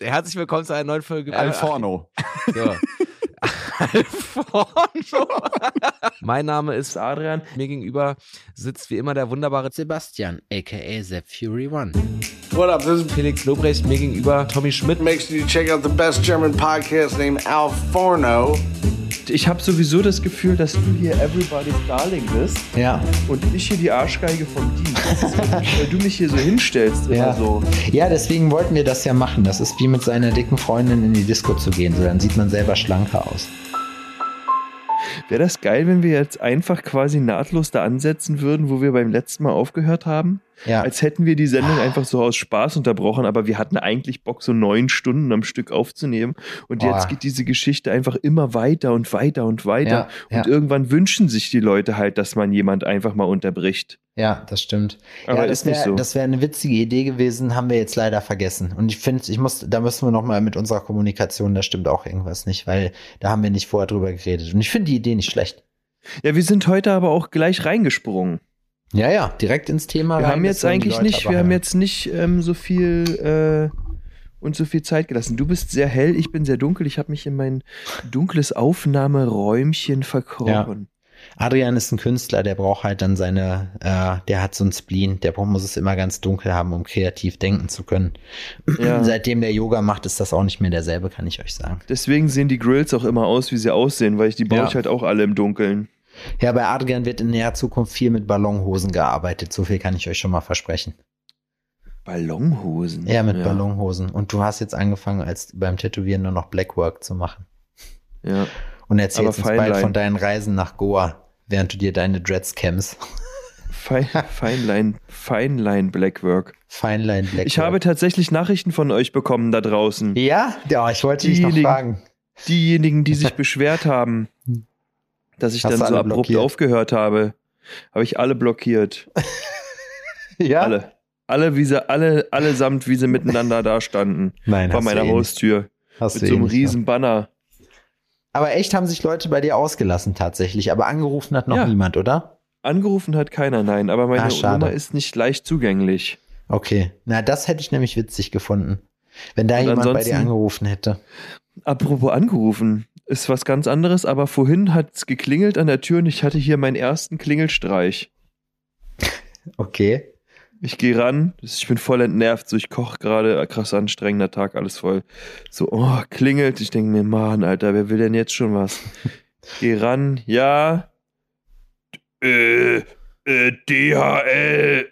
Herzlich willkommen zu einer neuen Folge. Alforno. So. Alforno. mein Name ist Adrian. Mir gegenüber sitzt wie immer der wunderbare Sebastian, aka Zep Fury One. What up? This is Felix Lobrecht. Mir gegenüber Tommy Schmidt. Make sure you check out the best German podcast named Alforno. Ich habe sowieso das Gefühl, dass du hier Everybody's Darling bist Ja. und ich hier die Arschgeige vom Dienst. Weil du mich hier so hinstellst, immer Ja. so. ja, deswegen wollten wir das ja machen. Das ist wie mit seiner dicken Freundin in die Disco zu gehen. So, dann sieht man selber schlanker aus. Wäre das geil, wenn wir jetzt einfach quasi nahtlos da ansetzen würden, wo wir beim letzten Mal aufgehört haben? Ja. Als hätten wir die Sendung einfach so aus Spaß unterbrochen, aber wir hatten eigentlich Bock, so neun Stunden am Stück aufzunehmen. Und Boah. jetzt geht diese Geschichte einfach immer weiter und weiter und weiter. Ja, und ja. irgendwann wünschen sich die Leute halt, dass man jemand einfach mal unterbricht. Ja, das stimmt. Aber ja, das ist nicht wär- so. Das wäre eine witzige Idee gewesen, haben wir jetzt leider vergessen. Und ich finde, ich muss, da müssen wir noch mal mit unserer Kommunikation, da stimmt auch irgendwas nicht, weil da haben wir nicht vorher drüber geredet. Und ich finde die Idee nicht schlecht. Ja, wir sind heute aber auch gleich reingesprungen. Ja, ja, direkt ins Thema. Wir rein, haben jetzt eigentlich nicht, wir haben jetzt nicht ähm, so viel äh, uns so viel Zeit gelassen. Du bist sehr hell, ich bin sehr dunkel. Ich habe mich in mein dunkles Aufnahmeräumchen verkrochen. Adrian ist ein Künstler, der braucht halt dann seine, äh, der hat so ein Spleen, der braucht, muss es immer ganz dunkel haben, um kreativ denken zu können. Ja. Seitdem der Yoga macht, ist das auch nicht mehr derselbe, kann ich euch sagen. Deswegen sehen die Grills auch immer aus, wie sie aussehen, weil ich die baue Ja. ich halt auch alle im Dunkeln. Ja, bei Adrian wird in näher Zukunft viel mit Ballonhosen gearbeitet, so viel kann ich euch schon mal versprechen. Ballonhosen. Ja, mit Ballonhosen. Und du hast jetzt angefangen, als beim Tätowieren nur noch Blackwork zu machen. Ja. Und erzählst uns bald von deinen Reisen nach Goa, während du dir deine Dreads kämmst. Fein, Feinlein, Feinlein Blackwork. Feinlein Blackwork. Ich habe tatsächlich Nachrichten von euch bekommen da draußen. Ja? Ja, ich wollte dich noch fragen. Diejenigen, die sich beschwert haben, dass ich Hast dann so abrupt blockiert? aufgehört habe, habe ich alle blockiert. Ja? Alle. Alle, wie sie, alle, allesamt, wie sie miteinander da standen. Nein, vor meiner eh. Haustür. Hast Mit so eh einem riesen Banner. Aber echt haben sich Leute bei dir ausgelassen tatsächlich. Aber angerufen hat noch Ja. niemand, oder? Angerufen hat keiner, nein, aber meine Ah, schade. Nummer ist nicht leicht zugänglich. Okay. Na, das hätte ich nämlich witzig gefunden. Wenn da Und jemand bei dir angerufen hätte. Apropos angerufen, ist was ganz anderes, aber vorhin hat es geklingelt an der Tür und ich hatte hier meinen ersten Klingelstreich. Okay. Ich gehe ran, ich bin voll entnervt, so ich koche gerade, krass anstrengender Tag, alles voll. So, oh, klingelt, ich denke mir, Mann, Alter, wer will denn jetzt schon was? Geh ran, ja. Äh, äh, DHL.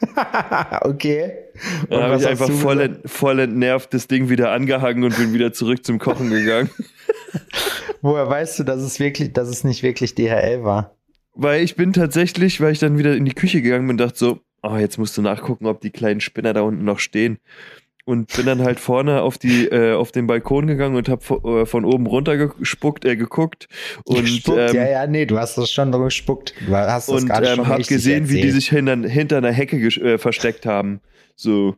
okay. Dann Und habe was ich einfach voll, ent, voll entnervt das Ding wieder angehangen und bin wieder zurück zum Kochen gegangen. Woher weißt du, dass es wirklich, dass es nicht wirklich DHL war? Weil ich bin tatsächlich, weil ich dann wieder in die Küche gegangen bin und dachte so, oh, jetzt musst du nachgucken, ob die kleinen Spinner da unten noch stehen. Und bin dann halt vorne auf die äh, auf den Balkon gegangen und hab vo- äh, von oben runter gespuckt, äh, geguckt und gespuckt, ähm, ja, ja, nee, du hast das schon gespuckt. Du hast das und gerade ähm, schon hab gesehen, wie die erzählt. sich hinter, hinter einer Hecke äh, versteckt haben. So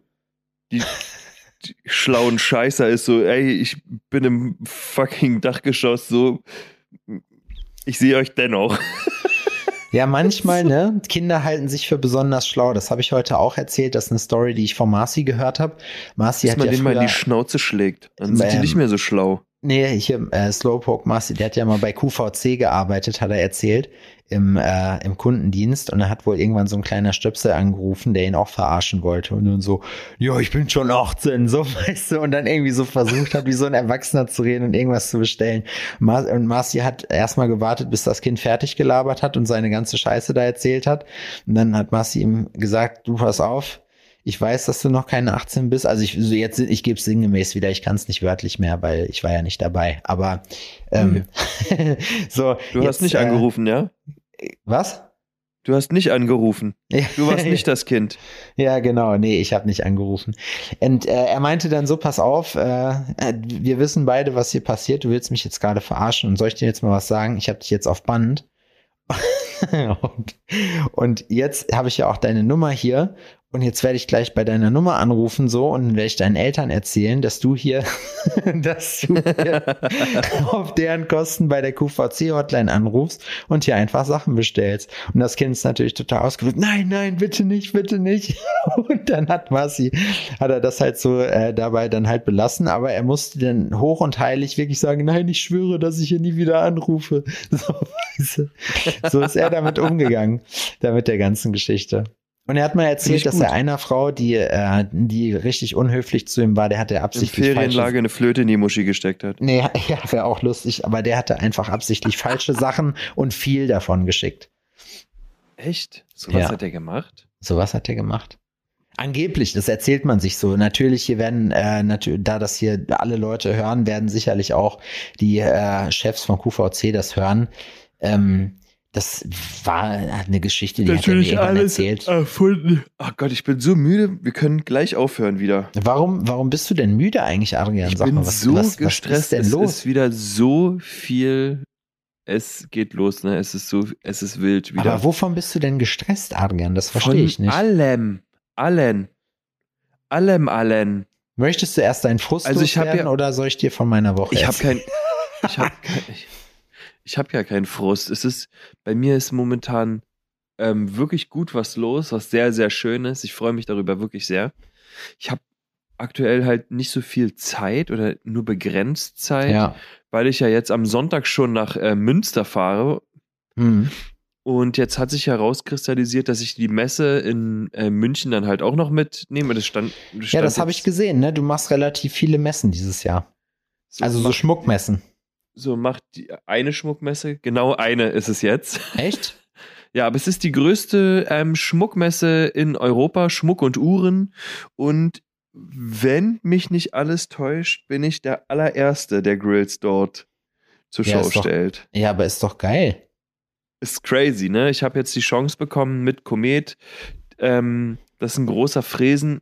die, die schlauen Scheißer ist so, ey, ich bin im fucking Dachgeschoss, so ich sehe euch dennoch. Ja, manchmal, ne? Kinder halten sich für besonders schlau. Das habe ich heute auch erzählt. Das ist eine Story, die ich von Marci gehört habe. Marci Dass hat man ja den mal die Schnauze schlägt. Dann sind die nicht mehr so schlau. Nee, hier, äh, Slowpoke Marci, der hat ja mal bei QVC gearbeitet, hat er erzählt, im, äh, im Kundendienst. Und er hat wohl irgendwann so ein kleiner Stöpsel angerufen, der ihn auch verarschen wollte. Und dann so, ja, ich bin schon 18, so, weißt du, und dann irgendwie so versucht hat, wie so ein Erwachsener zu reden und irgendwas zu bestellen. Mar und Marci hat erstmal gewartet, bis das Kind fertig gelabert hat und seine ganze Scheiße da erzählt hat. Und dann hat Marci ihm gesagt, du pass auf, ich weiß, dass du noch keine 18 bist. Also ich so jetzt, ich gebe es sinngemäß wieder, ich kann es nicht wörtlich mehr, weil ich war ja nicht dabei. Aber ähm, so. Du hast jetzt, nicht äh, angerufen, ja? Was? Du hast nicht angerufen. Du warst nicht das Kind. Ja, genau. Nee, ich habe nicht angerufen. Und äh, er meinte dann so, pass auf, äh, äh, wir wissen beide, was hier passiert. Du willst mich jetzt gerade verarschen und soll ich dir jetzt mal was sagen? Ich habe dich jetzt auf Band. und, und jetzt habe ich ja auch deine Nummer hier und jetzt werde ich gleich bei deiner Nummer anrufen so und werde ich deinen Eltern erzählen, dass du hier, dass du hier auf deren Kosten bei der QVC-Hotline anrufst und hier einfach Sachen bestellst. Und das Kind ist natürlich total ausgewählt. Nein, nein, bitte nicht, bitte nicht. Und dann hat Marci, hat er das halt so äh, dabei dann halt belassen, aber er musste dann hoch und heilig wirklich sagen, nein, ich schwöre, dass ich hier nie wieder anrufe. So, so ist er damit umgegangen, damit der ganzen Geschichte. Und er hat mal erzählt, dass er einer Frau, die, äh, die richtig unhöflich zu ihm war, der hatte absichtlich in Ferienlage eine Flöte in die Muschi gesteckt hat. Nee, ja, wäre auch lustig, aber der hatte einfach absichtlich falsche Sachen und viel davon geschickt. Echt? So was ja. hat er gemacht? So was hat er gemacht. Angeblich, das erzählt man sich so. Natürlich, hier werden, äh, natürlich, da das hier alle Leute hören, werden sicherlich auch die äh, Chefs von QVC das hören. Ähm, das war eine Geschichte, die Natürlich hat er mir alles erzählt. erfunden. Ach Gott, ich bin so müde. Wir können gleich aufhören wieder. Warum, warum bist du denn müde eigentlich, Adrian? Ich Sag bin mal, was, so was, gestresst. Was ist denn es los? ist wieder so viel. Es geht los, ne? Es ist so, es ist wild wieder. Aber wovon bist du denn gestresst, Adrian? Das verstehe ich nicht. Allem, allen, allem, allen. Möchtest du erst deinen Frust also ich werden ja, oder soll ich dir von meiner Woche Ich habe kein, ich habe ich habe ja keinen Frust. Es ist, bei mir ist momentan ähm, wirklich gut was los, was sehr, sehr schön ist. Ich freue mich darüber wirklich sehr. Ich habe aktuell halt nicht so viel Zeit oder nur begrenzt Zeit, ja. weil ich ja jetzt am Sonntag schon nach äh, Münster fahre. Mhm. Und jetzt hat sich herauskristallisiert, dass ich die Messe in äh, München dann halt auch noch mitnehme. Das stand, das stand ja, das habe ich gesehen. Ne? Du machst relativ viele Messen dieses Jahr. So also so Schmuckmessen so macht die eine Schmuckmesse, genau eine ist es jetzt. Echt? Ja, aber es ist die größte ähm, Schmuckmesse in Europa, Schmuck und Uhren. Und wenn mich nicht alles täuscht, bin ich der allererste, der Grills dort zur ja, Show stellt. ja, aber ist doch geil. Ist crazy, ne? Ich habe jetzt die Chance bekommen mit Komet. Ähm, das ist ein großer Fräsen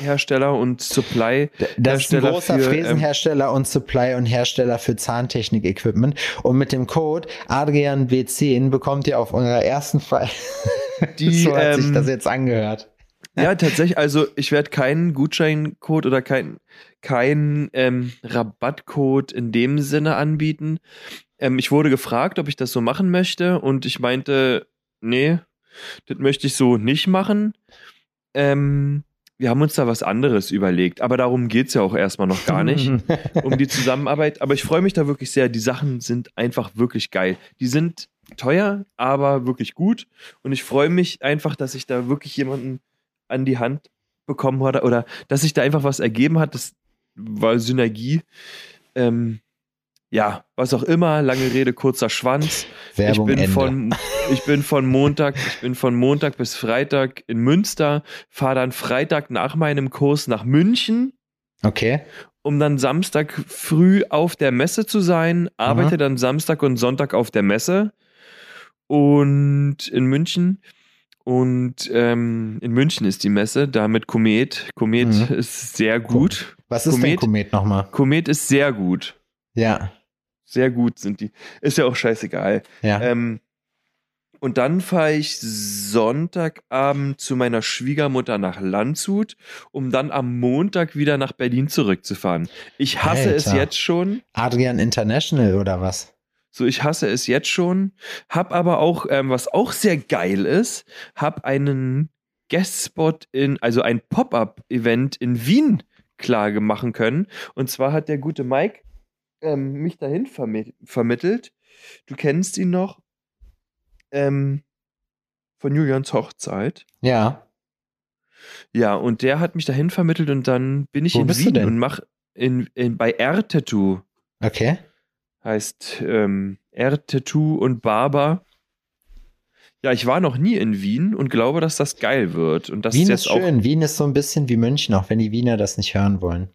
Hersteller und Supply. Das ist ein großer für, ähm, Fräsenhersteller und Supply und Hersteller für Zahntechnik-Equipment. Und mit dem Code AdrianW10 bekommt ihr auf eurer ersten Fall. Die, so hat ähm, sich das jetzt angehört. Ja, tatsächlich. Also ich werde keinen Gutscheincode oder keinen kein, ähm, Rabattcode in dem Sinne anbieten. Ähm, ich wurde gefragt, ob ich das so machen möchte und ich meinte, nee, das möchte ich so nicht machen. Ähm, wir haben uns da was anderes überlegt, aber darum geht es ja auch erstmal noch gar nicht, um die Zusammenarbeit. Aber ich freue mich da wirklich sehr. Die Sachen sind einfach wirklich geil. Die sind teuer, aber wirklich gut. Und ich freue mich einfach, dass ich da wirklich jemanden an die Hand bekommen hatte oder dass sich da einfach was ergeben hat. Das war Synergie. Ähm, ja, was auch immer, lange Rede, kurzer Schwanz. Werbung ich bin Ende. von ich bin von Montag, ich bin von Montag bis Freitag in Münster, fahre dann Freitag nach meinem Kurs nach München. Okay. Um dann Samstag früh auf der Messe zu sein, arbeite Aha. dann Samstag und Sonntag auf der Messe und in München. Und ähm, in München ist die Messe, da mit Komet. Komet mhm. ist sehr gut. Was ist Komet, denn Komet nochmal? Komet ist sehr gut. Ja. Sehr gut sind die. Ist ja auch scheißegal. Ja. Ähm, und dann fahre ich Sonntagabend zu meiner Schwiegermutter nach Landshut, um dann am Montag wieder nach Berlin zurückzufahren. Ich hasse Alter. es jetzt schon. Adrian International oder was? So, ich hasse es jetzt schon. Hab aber auch, ähm, was auch sehr geil ist, hab einen Guestspot in, also ein Pop-up-Event in Wien klar machen können. Und zwar hat der gute Mike ähm, mich dahin vermi vermittelt. Du kennst ihn noch ähm, von Julians Hochzeit. Ja. Ja, und der hat mich dahin vermittelt und dann bin ich Wo in Wien und mach in, in, bei R-Tattoo. Okay. Heißt ähm, R-Tattoo und Barber. Ja, ich war noch nie in Wien und glaube, dass das geil wird. Und das Wien ist, jetzt ist schön. Wien ist so ein bisschen wie München, auch wenn die Wiener das nicht hören wollen.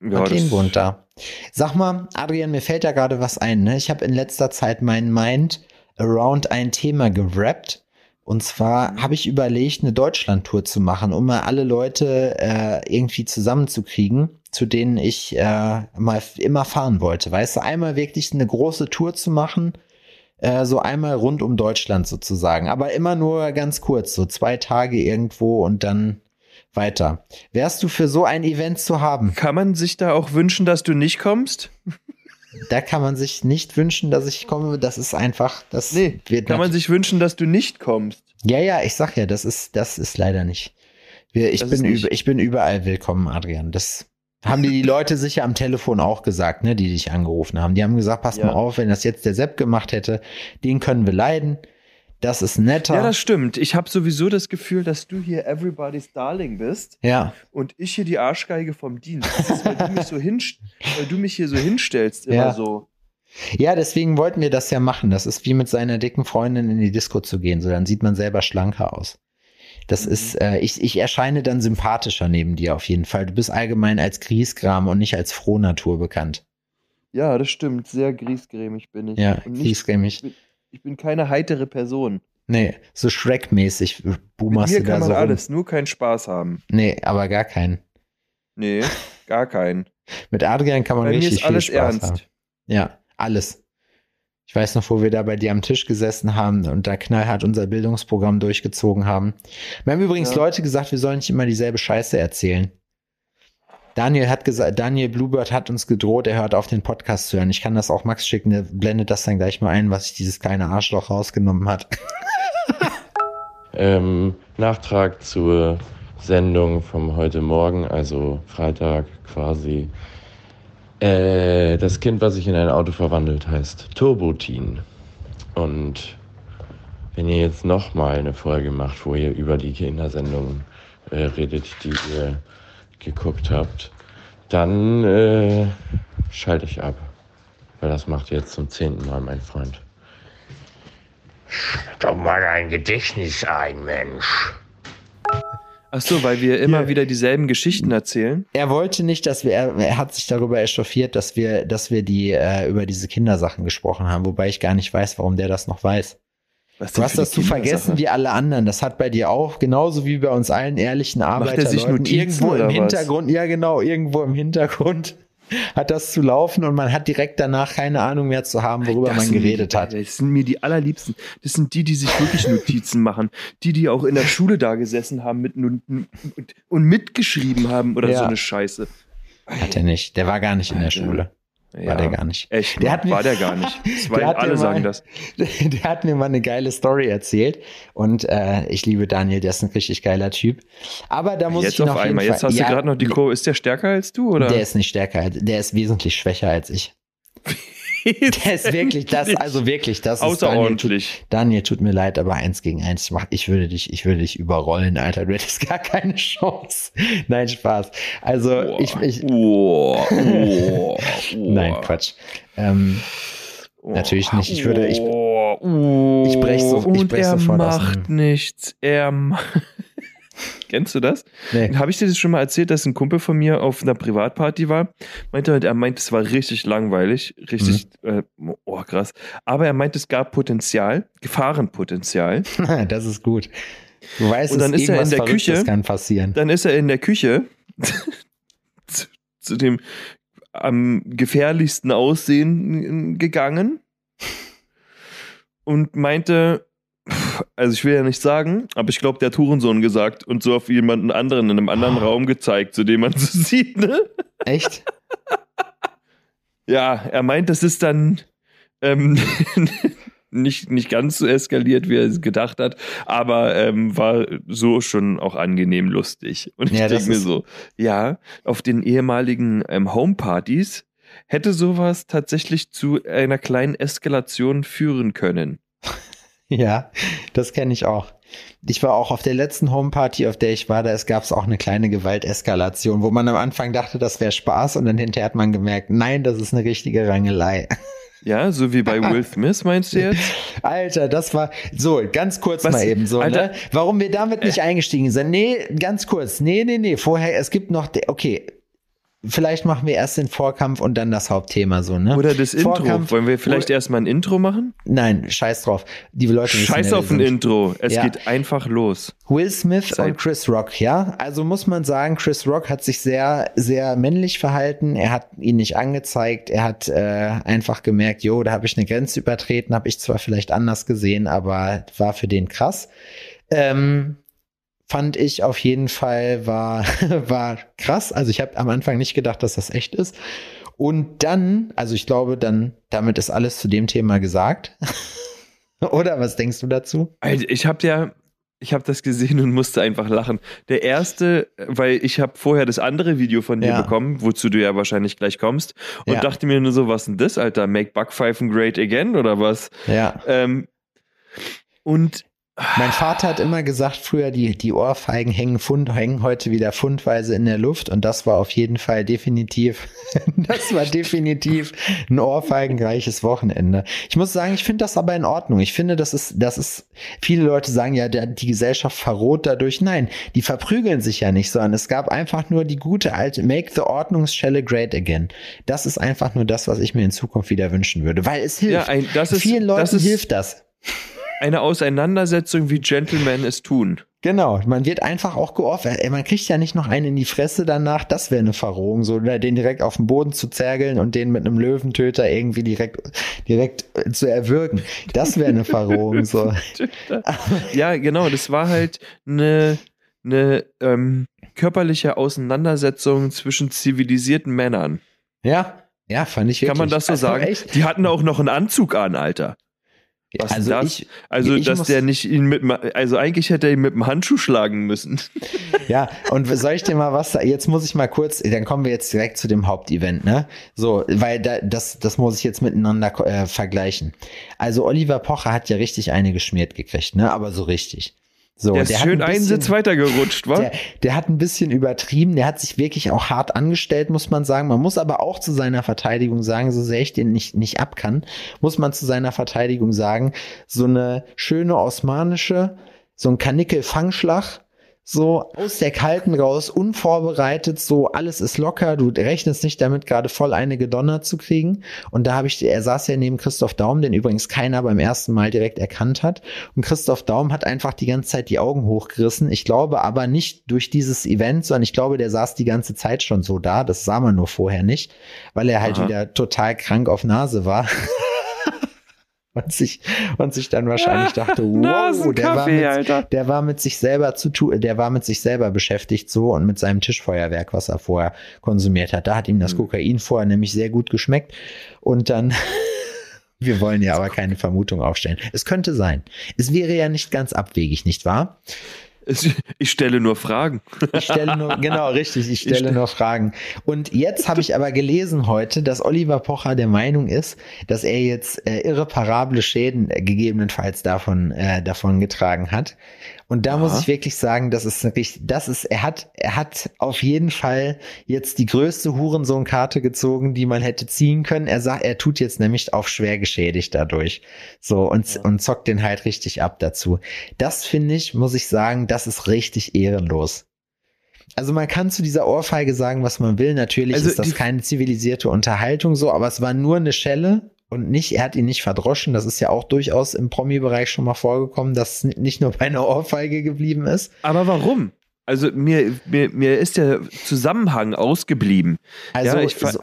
Ja, wohnt da. Sag mal, Adrian, mir fällt da gerade was ein. Ne? Ich habe in letzter Zeit meinen Mind around ein Thema gerappt. Und zwar habe ich überlegt, eine Deutschland-Tour zu machen, um mal alle Leute äh, irgendwie zusammenzukriegen, zu denen ich äh, mal immer fahren wollte. Weißt du, einmal wirklich eine große Tour zu machen, Äh, so einmal rund um Deutschland sozusagen. Aber immer nur ganz kurz, so zwei Tage irgendwo und dann weiter. Wärst du für so ein Event zu haben? Kann man sich da auch wünschen, dass du nicht kommst? Da kann man sich nicht wünschen, dass ich komme. Das ist einfach, das Nee, wird kann man sich wünschen, dass du nicht kommst. Ja, ja, ich sag ja, das ist, das ist leider nicht. Wir, ich, Das bin nicht- über, ich bin überall willkommen, Adrian. Das haben dir die Leute sicher am Telefon auch gesagt, ne, die dich angerufen haben. Die haben gesagt, pass Ja. mal auf, wenn das jetzt der Sepp gemacht hätte, den können wir leiden. Das ist netter. Ja, das stimmt. Ich habe sowieso das Gefühl, dass du hier everybody's Darling bist ja. und ich hier die Arschgeige vom Dienst. Das ist, weil du mich so weil du mich hier so hinstellst, immer Ja. so. Ja, deswegen wollten wir das ja machen. Das ist wie mit seiner dicken Freundin in die Disco zu gehen. So, dann sieht man selber schlanker aus. Das Mhm. ist, äh, ich, ich erscheine dann sympathischer neben dir auf jeden Fall. Du bist allgemein als Griesgram und nicht als Frohnatur bekannt. Ja, das stimmt. Sehr griesgrämig bin ich. Ja, und nicht, griesgrämig. Ich bin keine heitere Person. Nee, so Shrek-mäßig Mit boomerst mir du da kann man so rum. alles, nur keinen Spaß haben. Nee, aber gar keinen. Nee, gar keinen. Mit Adrian kann man Bei mir richtig ist alles viel Spaß ernst. haben. Ja, alles. Ich weiß noch, wo wir da bei dir am Tisch gesessen haben und da knallhart unser Bildungsprogramm durchgezogen haben. Wir haben übrigens Ja. Leute gesagt, wir sollen nicht immer dieselbe Scheiße erzählen. Daniel hat gesagt, Daniel Bluebird hat uns gedroht, er hört auf den Podcast zu hören. Ich kann das auch Max schicken, der blendet das dann gleich mal ein, was sich dieses kleine Arschloch rausgenommen hat. Ähm, Nachtrag zur Sendung vom heute Morgen, also Freitag quasi. Äh, das Kind, was sich in ein Auto verwandelt, heißt Turbotin. Und wenn ihr jetzt nochmal eine Folge macht, wo ihr über die Kindersendungen äh, redet, die ihr geguckt habt, dann äh, schalte ich ab. Weil das macht ihr jetzt zum zehnten Mal, mein Freund. Doch mal dein Gedächtnis ein, Mensch. Ach so, weil wir immer Ja. wieder dieselben Geschichten erzählen. Er wollte nicht, dass wir, er, er hat sich darüber echauffiert, dass wir, dass wir die äh, über diese Kindersachen gesprochen haben, wobei ich gar nicht weiß, warum der das noch weiß. Was Du hast das zu vergessen wie alle anderen. Das hat bei dir auch, genauso wie bei uns allen ehrlichen er Notizen irgendwo im was? Hintergrund, ja genau, irgendwo im Hintergrund hat das zu laufen und man hat direkt danach keine Ahnung mehr zu haben, worüber Das man geredet die, hat. Das sind mir die allerliebsten. Das sind die, die sich wirklich Notizen machen. Die, die auch in der Schule da gesessen haben mit, und, und mitgeschrieben haben oder Ja. so eine Scheiße. Hat er nicht. Der war gar nicht in der Alter. Schule. War Ja, der gar nicht. Echt, Der hat mir- war der gar nicht. Das war, Der alle mal- sagen das. Der hat mir mal eine geile Story erzählt und äh, ich liebe Daniel, der ist ein richtig geiler Typ. Aber da muss Jetzt ich ihn auf einmal. Fall, Jetzt hast Ja, du gerade noch die Kurve. Ist der stärker als du? Oder? Der ist nicht stärker, der ist wesentlich schwächer als ich. Der ist wirklich das, also wirklich, das ist Daniel tut, außerordentlich. Daniel, tut mir leid, aber eins gegen eins, ich, würde dich, ich würde dich überrollen, Alter, du hättest gar keine Chance. Nein, Spaß. Also, ich, ich, oh, oh, oh, nein, Quatsch. Ähm, oh, natürlich nicht. Ich würde- ich- oh, oh, ich brech so- ich brech er sofort aus macht dem- nichts. Er macht. Kennst du das? nee. Habe ich dir das schon mal erzählt, dass ein Kumpel von mir auf einer Privatparty war? Meinte, er meint, es war richtig langweilig, richtig, Mhm. äh, oh krass. Aber er meint, es gab Potenzial, Gefahrenpotenzial. das ist gut. Du weißt, Und dann ist er in der Verrücktes Küche. kann passieren. Dann ist er in der Küche zu, zu dem am gefährlichsten Aussehen gegangen und meinte, also ich will ja nicht sagen, aber ich glaube, der hat Hurensohn gesagt und so auf jemanden anderen in einem anderen Ah. Raum gezeigt, zu dem man so sieht, ne? Echt? Ja, er meint, das ist dann ähm, nicht, nicht ganz so eskaliert, wie er es gedacht hat, aber ähm, war so schon auch angenehm lustig. Und ich Ja, denke mir so, ja, auf den ehemaligen ähm, Homepartys hätte sowas tatsächlich zu einer kleinen Eskalation führen können. Ja, das kenne ich auch. Ich war auch auf der letzten Homeparty, auf der ich war, da gab es auch eine kleine Gewalteskalation, wo man am Anfang dachte, das wäre Spaß und dann hinterher hat man gemerkt, nein, das ist eine richtige Rangelei. Ja, so wie bei Will Smith, meinst du jetzt? Alter, das war so ganz kurz Was? mal eben so, Alter. ne? Warum wir damit nicht eingestiegen sind? Nee, ganz kurz. Nee, nee, nee, vorher es gibt noch okay. Vielleicht machen wir erst den Vorkampf und dann das Hauptthema so, ne? Oder das Intro. Vorkampf- Wollen wir vielleicht erstmal ein Intro machen? Nein, scheiß drauf. Die Leute wissen Scheiß auf ein. Intro. Es Ja. geht einfach los. Will Smith Zeit. und Chris Rock, ja. Also muss man sagen, Chris Rock hat sich sehr, sehr männlich verhalten. Er hat ihn nicht angezeigt. Er hat äh, einfach gemerkt, jo, da habe ich eine Grenze übertreten, habe ich zwar vielleicht anders gesehen, aber war für den krass. Ähm, fand ich auf jeden Fall war, war krass. Also ich habe am Anfang nicht gedacht, dass das echt ist. Und dann, also ich glaube, dann, damit ist alles zu dem Thema gesagt. Oder was denkst du dazu? Also ich habe ja, ich habe das gesehen und musste einfach lachen. Der erste, weil ich habe vorher das andere Video von dir Ja. bekommen, wozu du ja wahrscheinlich gleich kommst, und Ja. dachte mir nur so, was denn das, Alter? Make Backpfeifen great again oder was? Ja. Ähm, und Mein Vater hat immer gesagt, früher die, die Ohrfeigen hängen, Pfund, hängen heute wieder fundweise in der Luft und das war auf jeden Fall definitiv, das war definitiv ein ohrfeigenreiches Wochenende. Ich muss sagen, ich finde das aber in Ordnung. Ich finde, das ist, das ist, viele Leute sagen ja, der, die Gesellschaft verroht dadurch. Nein, die verprügeln sich ja nicht, sondern es gab einfach nur die gute alte Make the Ordnungsschelle great again. Das ist einfach nur das, was ich mir in Zukunft wieder wünschen würde, weil es hilft. ja, ein, das ist, Vielen Leuten das ist hilft das. Eine Auseinandersetzung, wie Gentlemen es tun. Genau, man wird einfach auch geoffert. Man kriegt ja nicht noch einen in die Fresse danach, das wäre eine Verrohung, so oder den direkt auf den Boden zu zergeln und den mit einem Löwentöter irgendwie direkt direkt äh, zu erwürgen. Das wäre eine Verrohung, so. Ja, genau, das war halt eine, eine ähm, körperliche Auseinandersetzung zwischen zivilisierten Männern. Ja, ja, fand ich wirklich. Kann man das so Also sagen? Echt? Die hatten auch noch einen Anzug an, Alter. Was also das? ich, Also, ich dass der nicht ihn mit, also eigentlich hätte er ihn mit dem Handschuh schlagen müssen. Ja, und soll ich dir mal was sagen? Jetzt muss ich mal kurz, dann kommen wir jetzt direkt zu dem Hauptevent, ne? So, weil da, das, das muss ich jetzt miteinander äh, vergleichen. Also Oliver Pocher hat ja richtig eine geschmiert gekriegt, ne? Aber so richtig. So, Der ist hat schön ein einen bisschen- Sitz weitergerutscht, wa? Der, der hat ein bisschen übertrieben, der hat sich wirklich auch hart angestellt, muss man sagen. Man muss aber auch zu seiner Verteidigung sagen, so sehr ich den nicht, nicht ab kann, muss man zu seiner Verteidigung sagen, so eine schöne osmanische, so ein Kanickel-Fangschlag, so aus der Kalten raus, unvorbereitet, so alles ist locker, du rechnest nicht damit, gerade voll eine gedonnert zu kriegen. Und da habe ich, er saß ja neben Christoph Daum, den übrigens keiner beim ersten Mal direkt erkannt hat. Und Christoph Daum hat einfach die ganze Zeit die Augen hochgerissen. Ich glaube aber nicht durch dieses Event, sondern ich glaube, der saß die ganze Zeit schon so da. Das sah man nur vorher nicht, weil er halt Aha. wieder total krank auf Nase war. Und sich, und sich dann wahrscheinlich dachte, wow, der war, mit, der war mit sich selber zu tun, der war mit sich selber beschäftigt so und mit seinem Tischfeuerwerk, was er vorher konsumiert hat. Da hat ihm das Hm. Kokain vorher nämlich sehr gut geschmeckt. Und dann, wir wollen ja aber keine Vermutung aufstellen. Es könnte sein. Es wäre ja nicht ganz abwegig, nicht wahr? Ich stelle nur Fragen. Ich stelle nur, genau, richtig, ich stelle nur Fragen. Und jetzt habe ich aber gelesen heute, dass Oliver Pocher der Meinung ist, dass er jetzt äh, irreparable Schäden äh, gegebenenfalls davon, äh, davon getragen hat. Und da muss Aha. ich wirklich sagen, das ist richtig, das ist, er hat, er hat auf jeden Fall jetzt die größte Hurensohn-Karte gezogen, die man hätte ziehen können. Er sagt, er tut jetzt nämlich auf schwer geschädigt dadurch. So, und, und zockt den halt richtig ab dazu. Das finde ich, muss ich sagen, das ist richtig ehrenlos. Also man kann zu dieser Ohrfeige sagen, was man will. Natürlich Also ist das keine zivilisierte Unterhaltung so, aber es war nur eine Schelle und nicht, er hat ihn nicht verdroschen. Das ist ja auch durchaus im Promi-Bereich schon mal vorgekommen, dass es nicht nur bei einer Ohrfeige geblieben ist. Aber warum? Also mir, mir, mir ist der Zusammenhang ausgeblieben. Also ja, ich, so,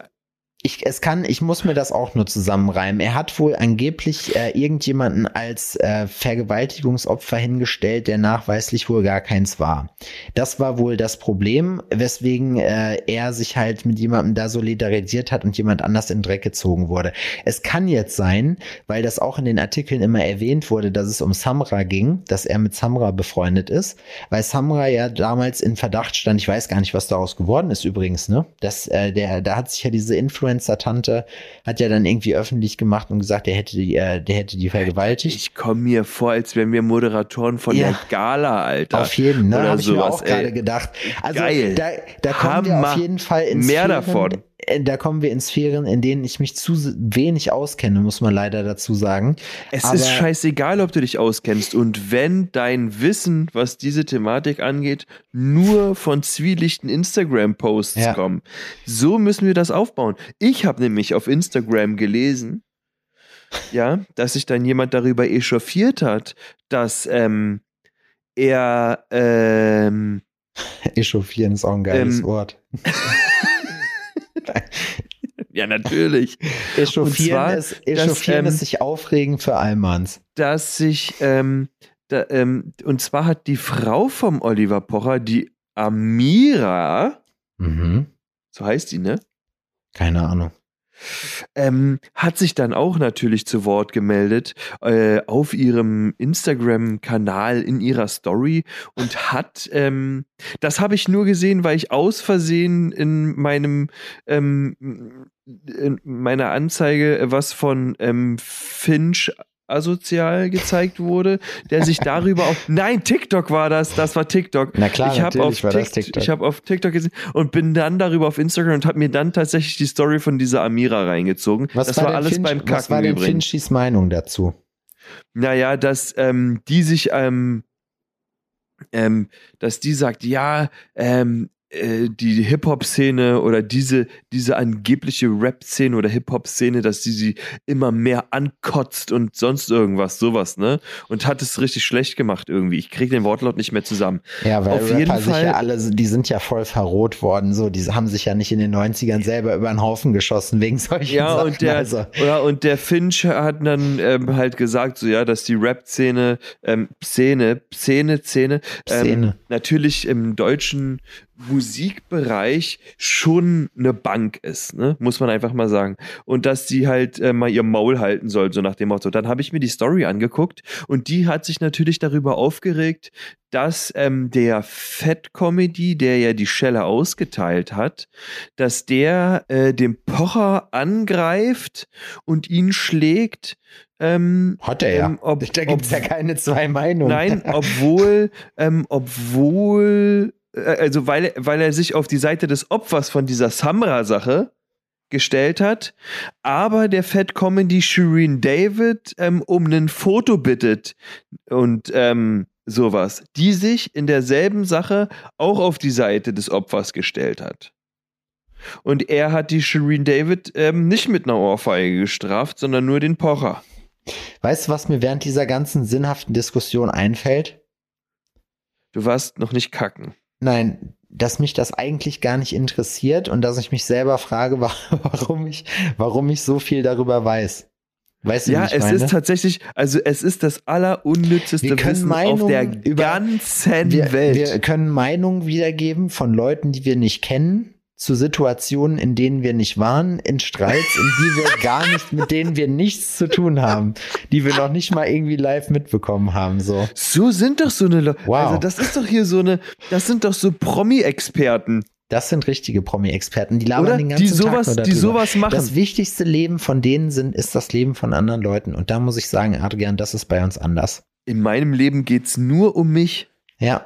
ich, es kann, ich muss mir das auch nur zusammenreimen. Er hat wohl angeblich äh, irgendjemanden als äh, Vergewaltigungsopfer hingestellt, der nachweislich wohl gar keins war. Das war wohl das Problem, weswegen äh, er sich halt mit jemandem da solidarisiert hat und jemand anders in den Dreck gezogen wurde. Es kann jetzt sein, weil das auch in den Artikeln immer erwähnt wurde, dass es um Samra ging, dass er mit Samra befreundet ist, weil Samra ja damals in Verdacht stand. Ich weiß gar nicht, was daraus geworden ist übrigens, ne? Das, äh, der, da hat sich ja diese Influencer-Tante hat ja dann irgendwie öffentlich gemacht und gesagt, der hätte die, äh, der hätte die vergewaltigt. ich komme mir vor, als wären wir Moderatoren von Ja. der Gala, Alter. Auf jeden, ne? Oder Habe ich mir auch gerade gedacht. Also Geil. da, da kommen wir Hammer. auf jeden Fall ins Mehr Schweren- davon. Äh, da kommen wir in Sphären, in denen ich mich zu wenig auskenne, muss man leider dazu sagen. Es Aber- ist scheißegal, ob du dich auskennst. Und wenn dein Wissen, was diese Thematik angeht, nur von zwielichten Instagram-Posts Ja. kommen, so müssen wir das aufbauen. Ich habe nämlich auf Instagram gelesen, ja, dass sich dann jemand darüber echauffiert hat, dass ähm, er ähm, Echauffieren ist auch ein geiles Ähm, Wort. ja natürlich, Echauffieren, zwar, ist, echauffieren dass, ist ähm, sich aufregen für Allmanns. dass sich ähm, da, ähm, und zwar hat die Frau vom Oliver Pocher, die Amira, Mhm. so heißt die, ne? Keine Ahnung. Ähm, hat sich dann auch natürlich zu Wort gemeldet äh, auf ihrem Instagram-Kanal in ihrer Story und hat, ähm, das habe ich nur gesehen, weil ich aus Versehen in meinem ähm, in meiner Anzeige was von ähm, Finch asozial gezeigt wurde, der sich darüber auch nein TikTok war das, das war TikTok. Na klar, ich habe auf, war das Tik- TikTok. ich hab auf TikTok gesehen und bin dann darüber auf Instagram und habe mir dann tatsächlich die Story von dieser Amira reingezogen. Was das war, war, alles Finch, beim Kacken Was war denn übrigens. Finchys Meinung dazu? Naja, dass ähm, die sich, ähm, ähm, dass die sagt, ja, ähm, äh, die Hip-Hop-Szene oder diese, diese angebliche Rap-Szene oder Hip-Hop-Szene, dass die sie immer mehr ankotzt und sonst irgendwas, sowas, ne? Und hat es richtig schlecht gemacht irgendwie. Ich kriege den Wortlaut nicht mehr zusammen. Ja, weil Auf jeden Rapper sich Fall- ja alle, die sind ja voll verroht worden, so, die haben sich ja nicht in den 90ern selber über den Haufen geschossen wegen solchen Ja, Sachen. und der, also, ja, und der Finch hat dann ähm, halt gesagt, so ja, dass die Rap-Szene, ähm, Szene, Szene, Szene, ähm, Szene. natürlich im deutschen Musikbereich schon eine Bank ist, ne? muss man einfach mal sagen. Und dass die halt äh, mal ihr Maul halten soll, so nach dem Motto. Dann habe ich mir die Story angeguckt und die hat sich natürlich darüber aufgeregt, dass ähm, der Fett-Comedy, der ja die Schelle ausgeteilt hat, dass der äh, den Pocher angreift und ihn schlägt. Ähm, hat er ja. ähm, ob- da gibt es ja keine zwei Meinungen. Nein, obwohl, ähm, obwohl, also weil, weil er sich auf die Seite des Opfers von dieser Samra-Sache gestellt hat, aber der Fat Comedy Shireen David ähm, um ein Foto bittet und ähm, sowas, die sich in derselben Sache auch auf die Seite des Opfers gestellt hat. Und er hat die Shireen David ähm, nicht mit einer Ohrfeige gestraft, sondern nur den Pocher. Weißt du, was mir während dieser ganzen sinnhaften Diskussion einfällt? Du warst noch nicht kacken. Nein, dass mich das eigentlich gar nicht interessiert und dass ich mich selber frage, wa- warum ich, warum ich so viel darüber weiß. Weißt du, Ja, es meine? ist tatsächlich, also es ist das allerunnützeste Wissen auf Meinungen der über- ganzen wir, Welt. wir können Meinungen wiedergeben von Leuten, die wir nicht kennen, zu Situationen, in denen wir nicht waren, in Streits, in die wir gar nicht, mit denen wir nichts zu tun haben, die wir noch nicht mal irgendwie live mitbekommen haben, so. so sind doch so eine Leute. Wow. Also das ist doch hier so eine, das sind doch so Promi-Experten, Das sind richtige Promi-Experten, die labern oder? den ganzen Die sowas, Tag nur die sowas machen. Das wichtigste Leben von denen sind, ist das Leben von anderen Leuten. Und da muss ich sagen, Adrian, das ist bei uns anders. In meinem Leben geht's nur um mich. Ja,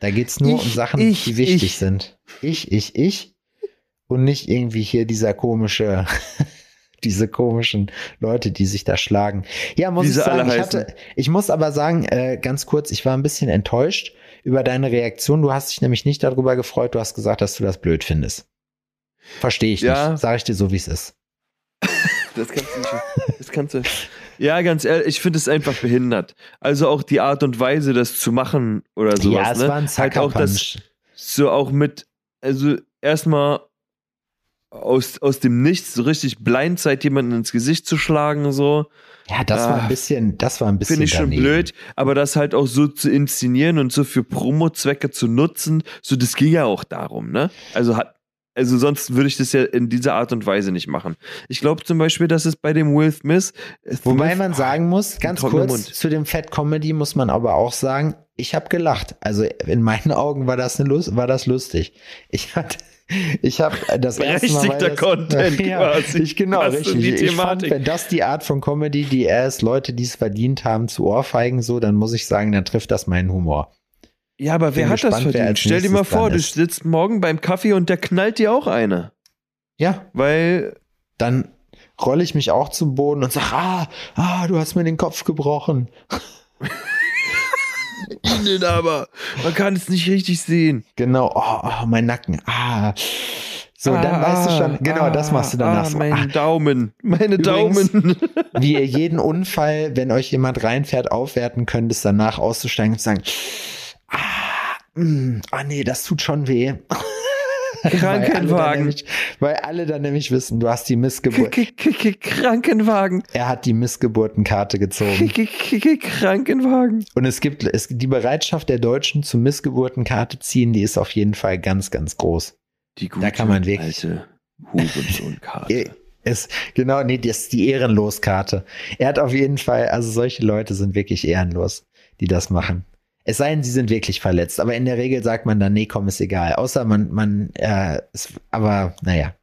da geht's nur Ich, um Sachen, ich, die wichtig ich. sind. Ich, ich, ich. Und nicht irgendwie hier dieser komische, diese komischen Leute, die sich da schlagen. Ja, muss Wie ich sagen, ich, hatte, ich muss aber sagen, äh, ganz kurz, ich war ein bisschen enttäuscht über deine Reaktion. Du hast dich nämlich nicht darüber gefreut, du hast gesagt, dass du das blöd findest. Verstehe ich Ja. nicht. Sag ich dir so, wie es ist. Das kannst du nicht. Das kannst du. Ja, ganz ehrlich, ich finde es einfach behindert. Also auch die Art und Weise, das zu machen oder sowas. ja, es ne? war ein halt auch das, so auch mit, also erstmal aus, aus dem Nichts so richtig Blindzeit jemanden ins Gesicht zu schlagen, so, Ja, das war Ah, ein bisschen, das war ein bisschen finde ich schon daneben. blöd, aber das halt auch so zu inszenieren und so für Promo-Zwecke zu nutzen, so das ging ja auch darum, ne? Also hat, also sonst würde ich das ja in dieser Art und Weise nicht machen. Ich glaube zum Beispiel, dass es bei dem Will Smith, äh, Wobei Smith- man sagen muss, ganz kurz, Mund. zu dem Fat Comedy muss man aber auch sagen, ich habe gelacht. Also in meinen Augen war das, eine Lust, war das lustig. Ich hatte, ich habe das erste Mal, Berechtigter das, Content ja, quasi. Ich genau, richtig. die Ich fand, wenn das die Art von Comedy, die er ist, Leute, die es verdient haben, zu Ohrfeigen so, dann muss ich sagen, dann trifft das meinen Humor. Ja, aber wer hat das gespannt, wer verdient? Stell dir mal vor, du ist. sitzt morgen beim Kaffee und der knallt dir auch eine. Ja, Weil, dann rolle ich mich auch zum Boden und sage, ah, ah, du hast mir den Kopf gebrochen. Ihnen aber, man kann es nicht richtig sehen. Genau, oh, oh mein Nacken. Ah. So, dann weißt du schon, genau, das machst du danach ah, so. Mein Ah, Daumen, meine Übrigens- Daumen. wie ihr jeden Unfall, wenn euch jemand reinfährt, aufwerten könnt, ist danach auszusteigen und zu sagen, ah, mh, ah nee, das tut schon weh. Weil alle, dann Krankenwagen. nämlich, weil alle dann nämlich wissen, du hast die Missgeburt. -K -K -K Krankenwagen. Er hat die Missgeburtenkarte gezogen. Krankenwagen. Und es gibt, es, die Bereitschaft der Deutschen zum Missgeburtenkarte ziehen, die ist auf jeden Fall ganz, ganz groß. Die gute Da kann man wirklich- alte Hurensohn-Karte. Ist, genau, nee, das ist die Ehrenloskarte. Er hat auf jeden Fall, also solche Leute sind wirklich ehrenlos, die das machen. Es sei denn, sie sind wirklich verletzt, aber in der Regel sagt man dann, nee, komm, ist egal. Außer man, man, äh, ist, aber naja.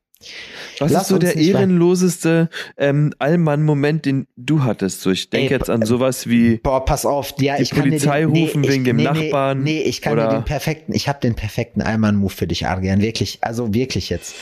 Was Lass ist so der ehrenloseste ähm, Allmann-Moment, den du hattest? So, ich denke jetzt an äh, sowas wie, Boah, pass auf, ja, Die ich kann Polizei dir den, rufen ich, wegen dem nee, Nachbarn Nee, nee, ich kann oder- dir den perfekten, ich habe den perfekten Allmann-Move für dich, Adrian, wirklich, also wirklich jetzt.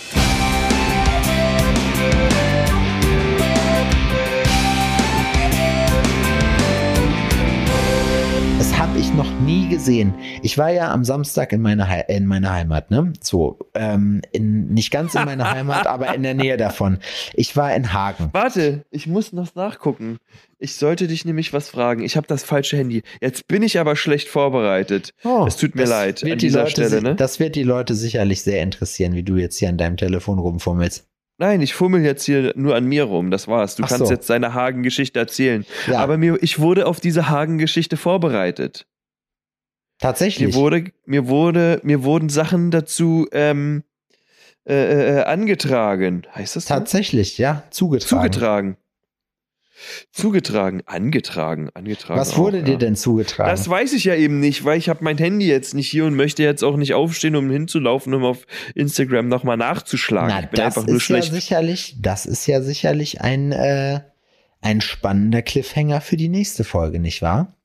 Habe ich noch nie gesehen. Ich war ja am Samstag in meiner, Hei- in meiner Heimat, ne? So, ähm, in, nicht ganz in meiner Heimat, aber in der Nähe davon. Ich war in Hagen. warte, ich muss noch nachgucken. Ich sollte dich nämlich was fragen. Ich habe das falsche Handy. Jetzt bin ich aber schlecht vorbereitet. Oh, Es tut mir leid an die dieser Leute Stelle, ne? Das wird die Leute sicherlich sehr interessieren, wie du jetzt hier an deinem Telefon rumfummelst. Nein, ich fummel jetzt hier nur an mir rum. Das war's. Du Ach kannst so. jetzt deine Hagen-Geschichte erzählen. Ja, Aber mir, ich wurde auf diese Hagen-Geschichte vorbereitet. Tatsächlich. Mir wurde, mir wurde, mir wurden Sachen dazu ähm, äh, äh, angetragen. Heißt das so? Tatsächlich, ja, zugetragen. Zugetragen. Zugetragen. Angetragen. Angetragen. Was wurde auch, dir ja. denn zugetragen? Das weiß ich ja eben nicht, weil ich habe mein Handy jetzt nicht hier und möchte jetzt auch nicht aufstehen, um hinzulaufen, um auf Instagram nochmal nachzuschlagen. Na, das einfach nur ist ja sicherlich, das ist ja sicherlich ein, äh, ein spannender Cliffhanger für die nächste Folge, nicht wahr?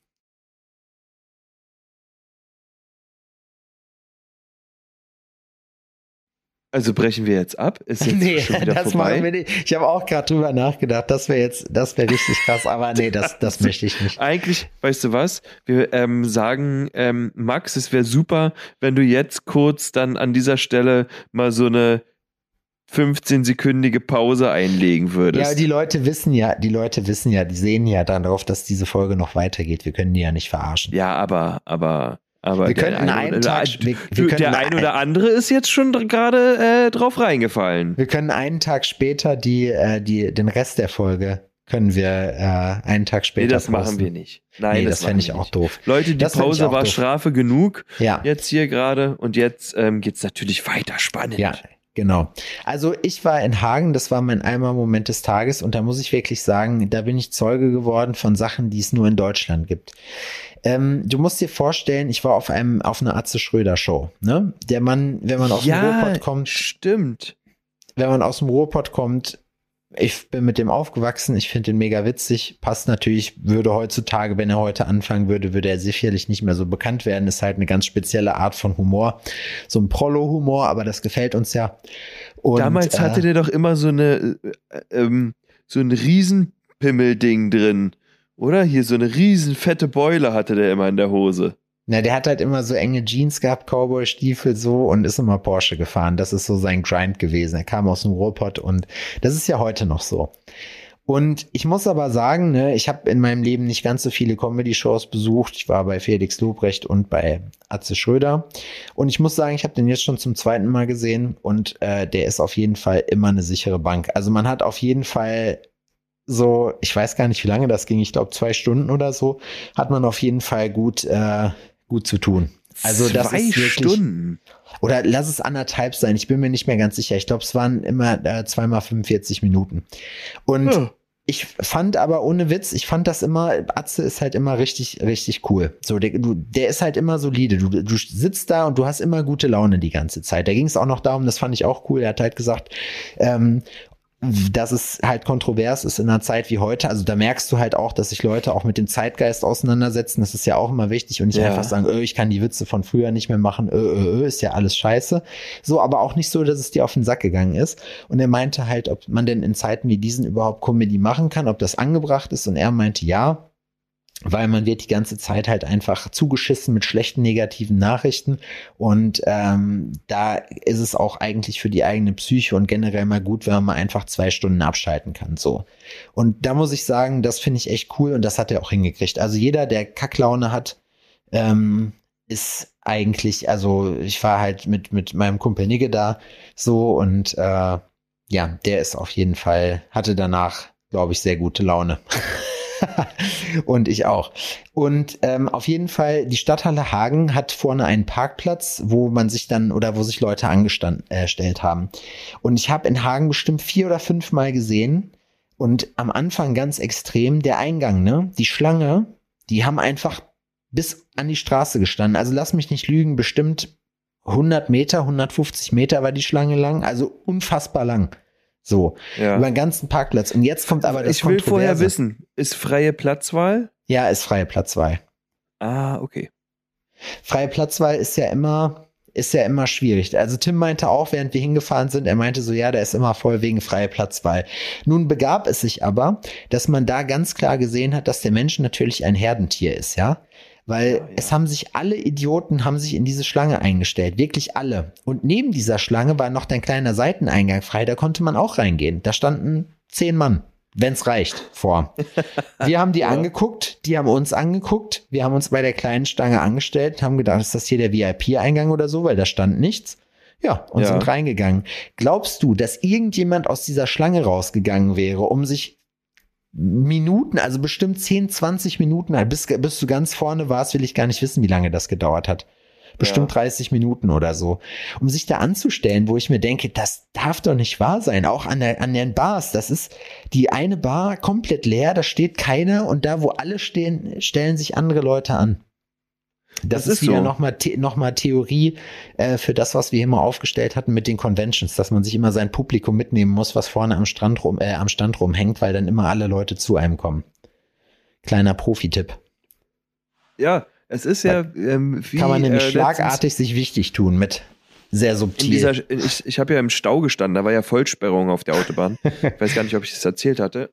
Also brechen wir jetzt ab? Ist jetzt schon wieder das vorbei? machen wir nicht. Ich habe auch gerade drüber nachgedacht, das wäre jetzt, das wäre richtig krass, aber nee, das, das möchte ich nicht. Eigentlich, weißt du was? Wir ähm, sagen, ähm, Max, es wäre super, wenn du jetzt kurz dann an dieser Stelle mal so eine 15-sekündige Pause einlegen würdest. Ja, die Leute wissen ja, die Leute wissen ja, die sehen ja dann darauf, dass diese Folge noch weitergeht. Wir können die ja nicht verarschen. Ja, aber, aber, aber. Wir der könnten eine einen oder- Tag, der- wir, wir der ein ein- oder andere ist jetzt schon gerade äh, drauf reingefallen. Wir können einen Tag später die, äh, die, den Rest der Folge können wir äh, einen Tag später Nee, das machen posten. wir nicht. Nein, Nee, das, das machen fände ich auch nicht. doof. Leute, die Das Pause war doof. Strafe genug. Ja, Jetzt hier gerade. Und jetzt ähm, geht's natürlich weiter spannend. ja, genau. Also ich war in Hagen, das war mein einmal Moment des Tages und da muss ich wirklich sagen, da bin ich Zeuge geworden von Sachen, die es nur in Deutschland gibt. Ähm, du musst dir vorstellen, ich war auf einem auf einer Atze Schröder Show. Ne? Der Mann, wenn man aus dem ja Ruhrpott kommt, stimmt. wenn man aus dem Ruhrpott kommt, ich bin mit dem aufgewachsen, ich finde den mega witzig, passt natürlich, würde heutzutage, wenn er heute anfangen würde, würde er sicherlich nicht mehr so bekannt werden, ist halt eine ganz spezielle Art von Humor, so ein Prollo-Humor, aber das gefällt uns ja. Und, Damals hatte äh, der doch immer so eine äh, ähm, so ein Riesenpimmel-Ding drin. Oder? Hier so eine riesen fette Beule hatte der immer in der Hose. Na, der hat halt immer so enge Jeans gehabt, Cowboy-Stiefel so und ist immer Porsche gefahren. Das ist so sein Grind gewesen. Er kam aus dem Ruhrpott und das ist ja heute noch so. Und ich muss aber sagen, ne, ich habe in meinem Leben nicht ganz so viele Comedy-Shows besucht. Ich war bei Felix Lobrecht und bei Atze Schröder. Und ich muss sagen, ich habe den jetzt schon zum zweiten Mal gesehen und äh, der ist auf jeden Fall immer eine sichere Bank. Also man hat auf jeden Fall so, ich weiß gar nicht, wie lange das ging, ich glaube zwei Stunden oder so, hat man auf jeden Fall gut, äh, gut zu tun. Also das Zwei ist wirklich, Stunden. oder lass es anderthalb sein, ich bin mir nicht mehr ganz sicher. Ich glaube, es waren immer äh, zweimal 45 Minuten. Und Ja. ich fand aber ohne Witz, ich fand das immer, Atze ist halt immer richtig, richtig cool. So, der, du, der ist halt immer solide. Du, du sitzt da und du hast immer gute Laune die ganze Zeit. Da ging es auch noch darum, das fand ich auch cool. Er hat halt gesagt, ähm, dass es halt kontrovers ist in einer Zeit wie heute. Also da merkst du halt auch, dass sich Leute auch mit dem Zeitgeist auseinandersetzen. Das ist ja auch immer wichtig und nicht Ja. einfach sagen, öh, ich kann die Witze von früher nicht mehr machen, öh, öh, öh, ist ja alles scheiße. So, aber auch nicht so, dass es dir auf den Sack gegangen ist. Und er meinte halt, ob man denn in Zeiten wie diesen überhaupt Comedy machen kann, ob das angebracht ist. Und er meinte, ja, weil man wird die ganze Zeit halt einfach zugeschissen mit schlechten negativen Nachrichten und ähm, da ist es auch eigentlich für die eigene Psyche und generell mal gut, wenn man einfach zwei Stunden abschalten kann so und da muss ich sagen, das finde ich echt cool und das hat er auch hingekriegt. Also jeder, der Kacklaune hat, ähm, ist eigentlich, also ich war halt mit mit meinem Kumpel Nigge da so und äh, ja, der ist auf jeden Fall hatte danach, glaube ich, sehr gute Laune. und ich auch. Und ähm, auf jeden Fall, die Stadthalle Hagen hat vorne einen Parkplatz, wo man sich dann oder wo sich Leute angestellt äh, haben. Und ich habe in Hagen bestimmt vier oder fünf Mal gesehen und am Anfang ganz extrem der Eingang, ne? Die Schlange, die haben einfach bis an die Straße gestanden. Also lass mich nicht lügen, bestimmt 100 Meter, 150 Meter war die Schlange lang, also unfassbar lang. So, Ja. über den ganzen Parkplatz. Und jetzt kommt aber das ich will vorher wissen, ist freie Platzwahl? Ja, ist freie Platzwahl. Ah, okay. Freie Platzwahl ist ja immer, ist ja immer schwierig. Also Tim meinte auch, während wir hingefahren sind, er meinte so, ja, der ist immer voll wegen freie Platzwahl. Nun begab es sich aber, dass man da ganz klar gesehen hat, dass der Mensch natürlich ein Herdentier ist, ja. Weil Ja, ja. es haben sich alle Idioten haben sich in diese Schlange eingestellt, wirklich alle. Und neben dieser Schlange war noch ein kleiner Seiteneingang frei, da konnte man auch reingehen. Da standen zehn Mann, wenn's reicht, vor. Wir haben die angeguckt, die haben uns angeguckt, wir haben uns bei der kleinen Stange angestellt, haben gedacht, ist das hier der VIP-Eingang oder so, weil da stand nichts. Ja, und Ja. sind reingegangen. Glaubst du, dass irgendjemand aus dieser Schlange rausgegangen wäre, um sich Minuten, also bestimmt 10, 20 Minuten, halt bis, bis du ganz vorne warst, will ich gar nicht wissen, wie lange das gedauert hat. Bestimmt 30 Minuten oder so. Um sich da anzustellen, wo ich mir denke, das darf doch nicht wahr sein. Auch an, der, an den Bars. Das ist die eine Bar komplett leer, da steht keiner und da, wo alle stehen, stellen sich andere Leute an. Das, Das ist ist wieder so. nochmal noch mal Theorie äh, für das, was wir immer aufgestellt hatten mit den Conventions, dass man sich immer sein Publikum mitnehmen muss, was vorne am Strand rum, äh, am Stand rumhängt, weil dann immer alle Leute zu einem kommen. Kleiner Profi-Tipp. Ja, es ist ja ähm, wie Kann man nämlich äh, schlagartig sich wichtig tun mit sehr subtil. dieser, ich ich habe ja im Stau gestanden, da war ja Vollsperrung auf der Autobahn. Ich weiß gar nicht, ob ich das erzählt hatte.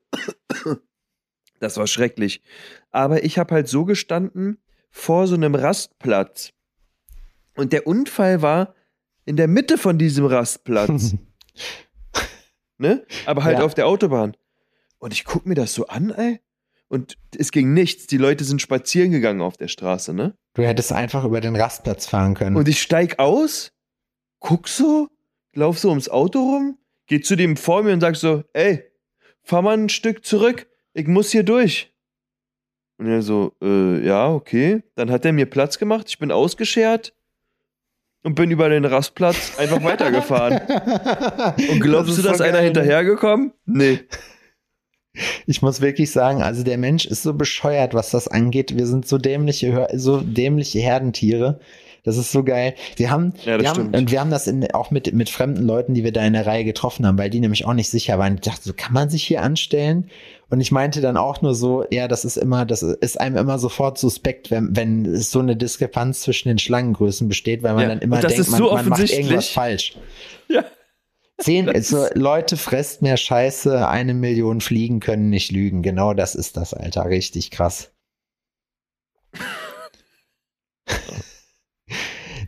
Das war schrecklich. Aber ich habe halt so gestanden vor so einem Rastplatz. Und der Unfall war in der Mitte von diesem Rastplatz. ne? Aber halt Ja. auf der Autobahn. Und ich guck mir das so an, ey. Und es ging nichts. Die Leute sind spazieren gegangen auf der Straße, ne? du hättest einfach über den Rastplatz fahren können. Und ich steig aus, guck so, lauf so ums Auto rum, geh zu dem vor mir und sag so, ey, fahr mal ein Stück zurück, ich muss hier durch. Und er so, äh, ja, okay. Dann hat er mir Platz gemacht, ich bin ausgeschert und bin über den Rastplatz einfach weitergefahren. Und glaubst Das du, dass einer hinterhergekommen? Nee. Ich muss wirklich sagen, also der Mensch ist so bescheuert, was das angeht. Wir sind so dämliche, so dämliche Herdentiere. Das ist so geil. Wir haben, Ja, das wir haben und wir haben das in, auch mit, mit fremden Leuten, die wir da in der Reihe getroffen haben, weil die nämlich auch nicht sicher waren. Ich dachte, so kann man sich hier anstellen? Und ich meinte dann auch nur so, ja, das ist immer, das ist einem immer sofort suspekt, wenn, wenn so eine Diskrepanz zwischen den Schlangengrößen besteht, weil man Ja, dann immer denkt, ist man, so man macht irgendwas falsch. Ja. Zehn, also Leute fresst mehr Scheiße, eine Million Fliegen können nicht lügen. Genau das ist das, Alter. Richtig krass.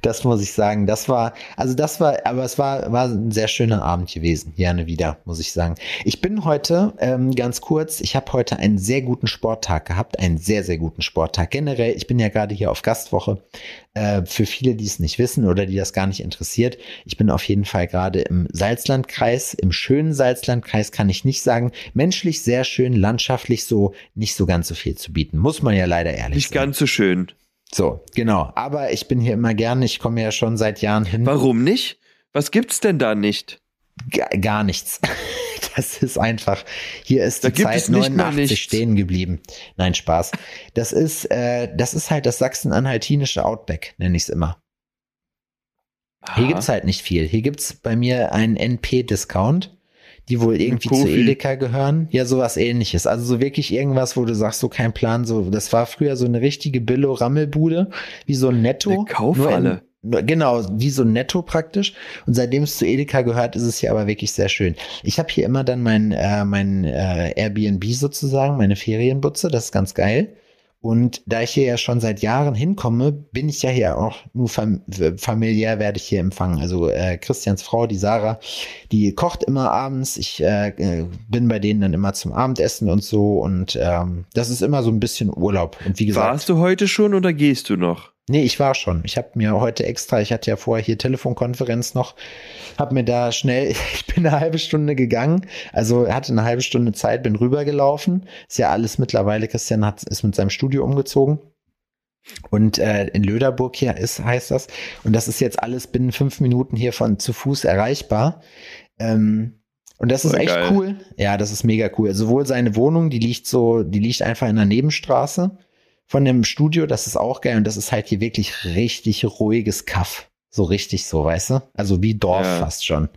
Das muss ich sagen. Das war, also das war, aber es war, war ein sehr schöner Abend gewesen. Gerne wieder, muss ich sagen. Ich bin heute, ähm, ganz kurz, ich habe heute einen sehr guten Sporttag gehabt. Einen sehr, sehr guten Sporttag. Generell, ich bin ja gerade hier auf Gastwoche. Äh, für viele, die es nicht wissen oder die das gar nicht interessiert, ich bin auf jeden Fall gerade im Salzlandkreis. Im schönen Salzlandkreis kann ich nicht sagen. Menschlich sehr schön, landschaftlich so nicht so ganz so viel zu bieten. Muss man ja leider ehrlich Nicht sagen. ganz so schön. So, genau. Aber ich bin hier immer gerne. Ich komme ja schon seit Jahren hin. Warum nicht? Was gibt's denn da nicht? Gar, gar nichts. Das ist einfach, hier ist Da die Zeit es nicht mal 89 nichts. stehen geblieben. Nein, Spaß. Das ist, äh, das ist halt das sachsen-anhaltinische Outback, nenne ich es immer. Hier Aha. gibt's halt nicht viel. Hier gibt's bei mir einen NP-Discount. Die wohl irgendwie zu. Edeka gehören. Ja, sowas ähnliches. Also so wirklich irgendwas, wo du sagst, so kein Plan, so, das war früher so eine richtige Billo-Rammelbude, wie so ein Netto. Eine Kaufhalle. Genau, wie so ein Netto praktisch. Und seitdem es zu Edeka gehört, ist es hier aber wirklich sehr schön. Ich habe hier immer dann mein, äh, mein äh, Airbnb sozusagen, meine Ferienbutze, das ist ganz geil. Und da ich hier ja schon seit Jahren hinkomme, bin ich ja hier auch nur fam familiär werde ich hier empfangen. Also äh, Christians Frau, die Sarah, die kocht immer abends. Ich äh, äh, bin bei denen dann immer zum Abendessen und so. Und ähm, das ist immer so ein bisschen Urlaub. Und wie gesagt, Warst du heute schon oder gehst du noch? Nee, ich war schon. Ich habe mir heute extra, ich hatte ja vorher hier Telefonkonferenz noch, habe mir da schnell, ich bin eine halbe Stunde gegangen, also hatte eine halbe Stunde Zeit, bin rübergelaufen. Ist ja alles mittlerweile, Christian hat, ist mit seinem Studio umgezogen. Und äh, in Löderburg hier ist, heißt das. Und das ist jetzt alles binnen fünf Minuten hier von zu Fuß erreichbar. Ähm, und das ist Voll echt geil. cool. Ja, das ist mega cool. Sowohl seine Wohnung, die liegt so, die liegt einfach in der Nebenstraße von dem Studio, das ist auch geil und das ist halt hier wirklich richtig ruhiges Kaff. So richtig so, weißt du? Also wie Dorf Ja. fast schon.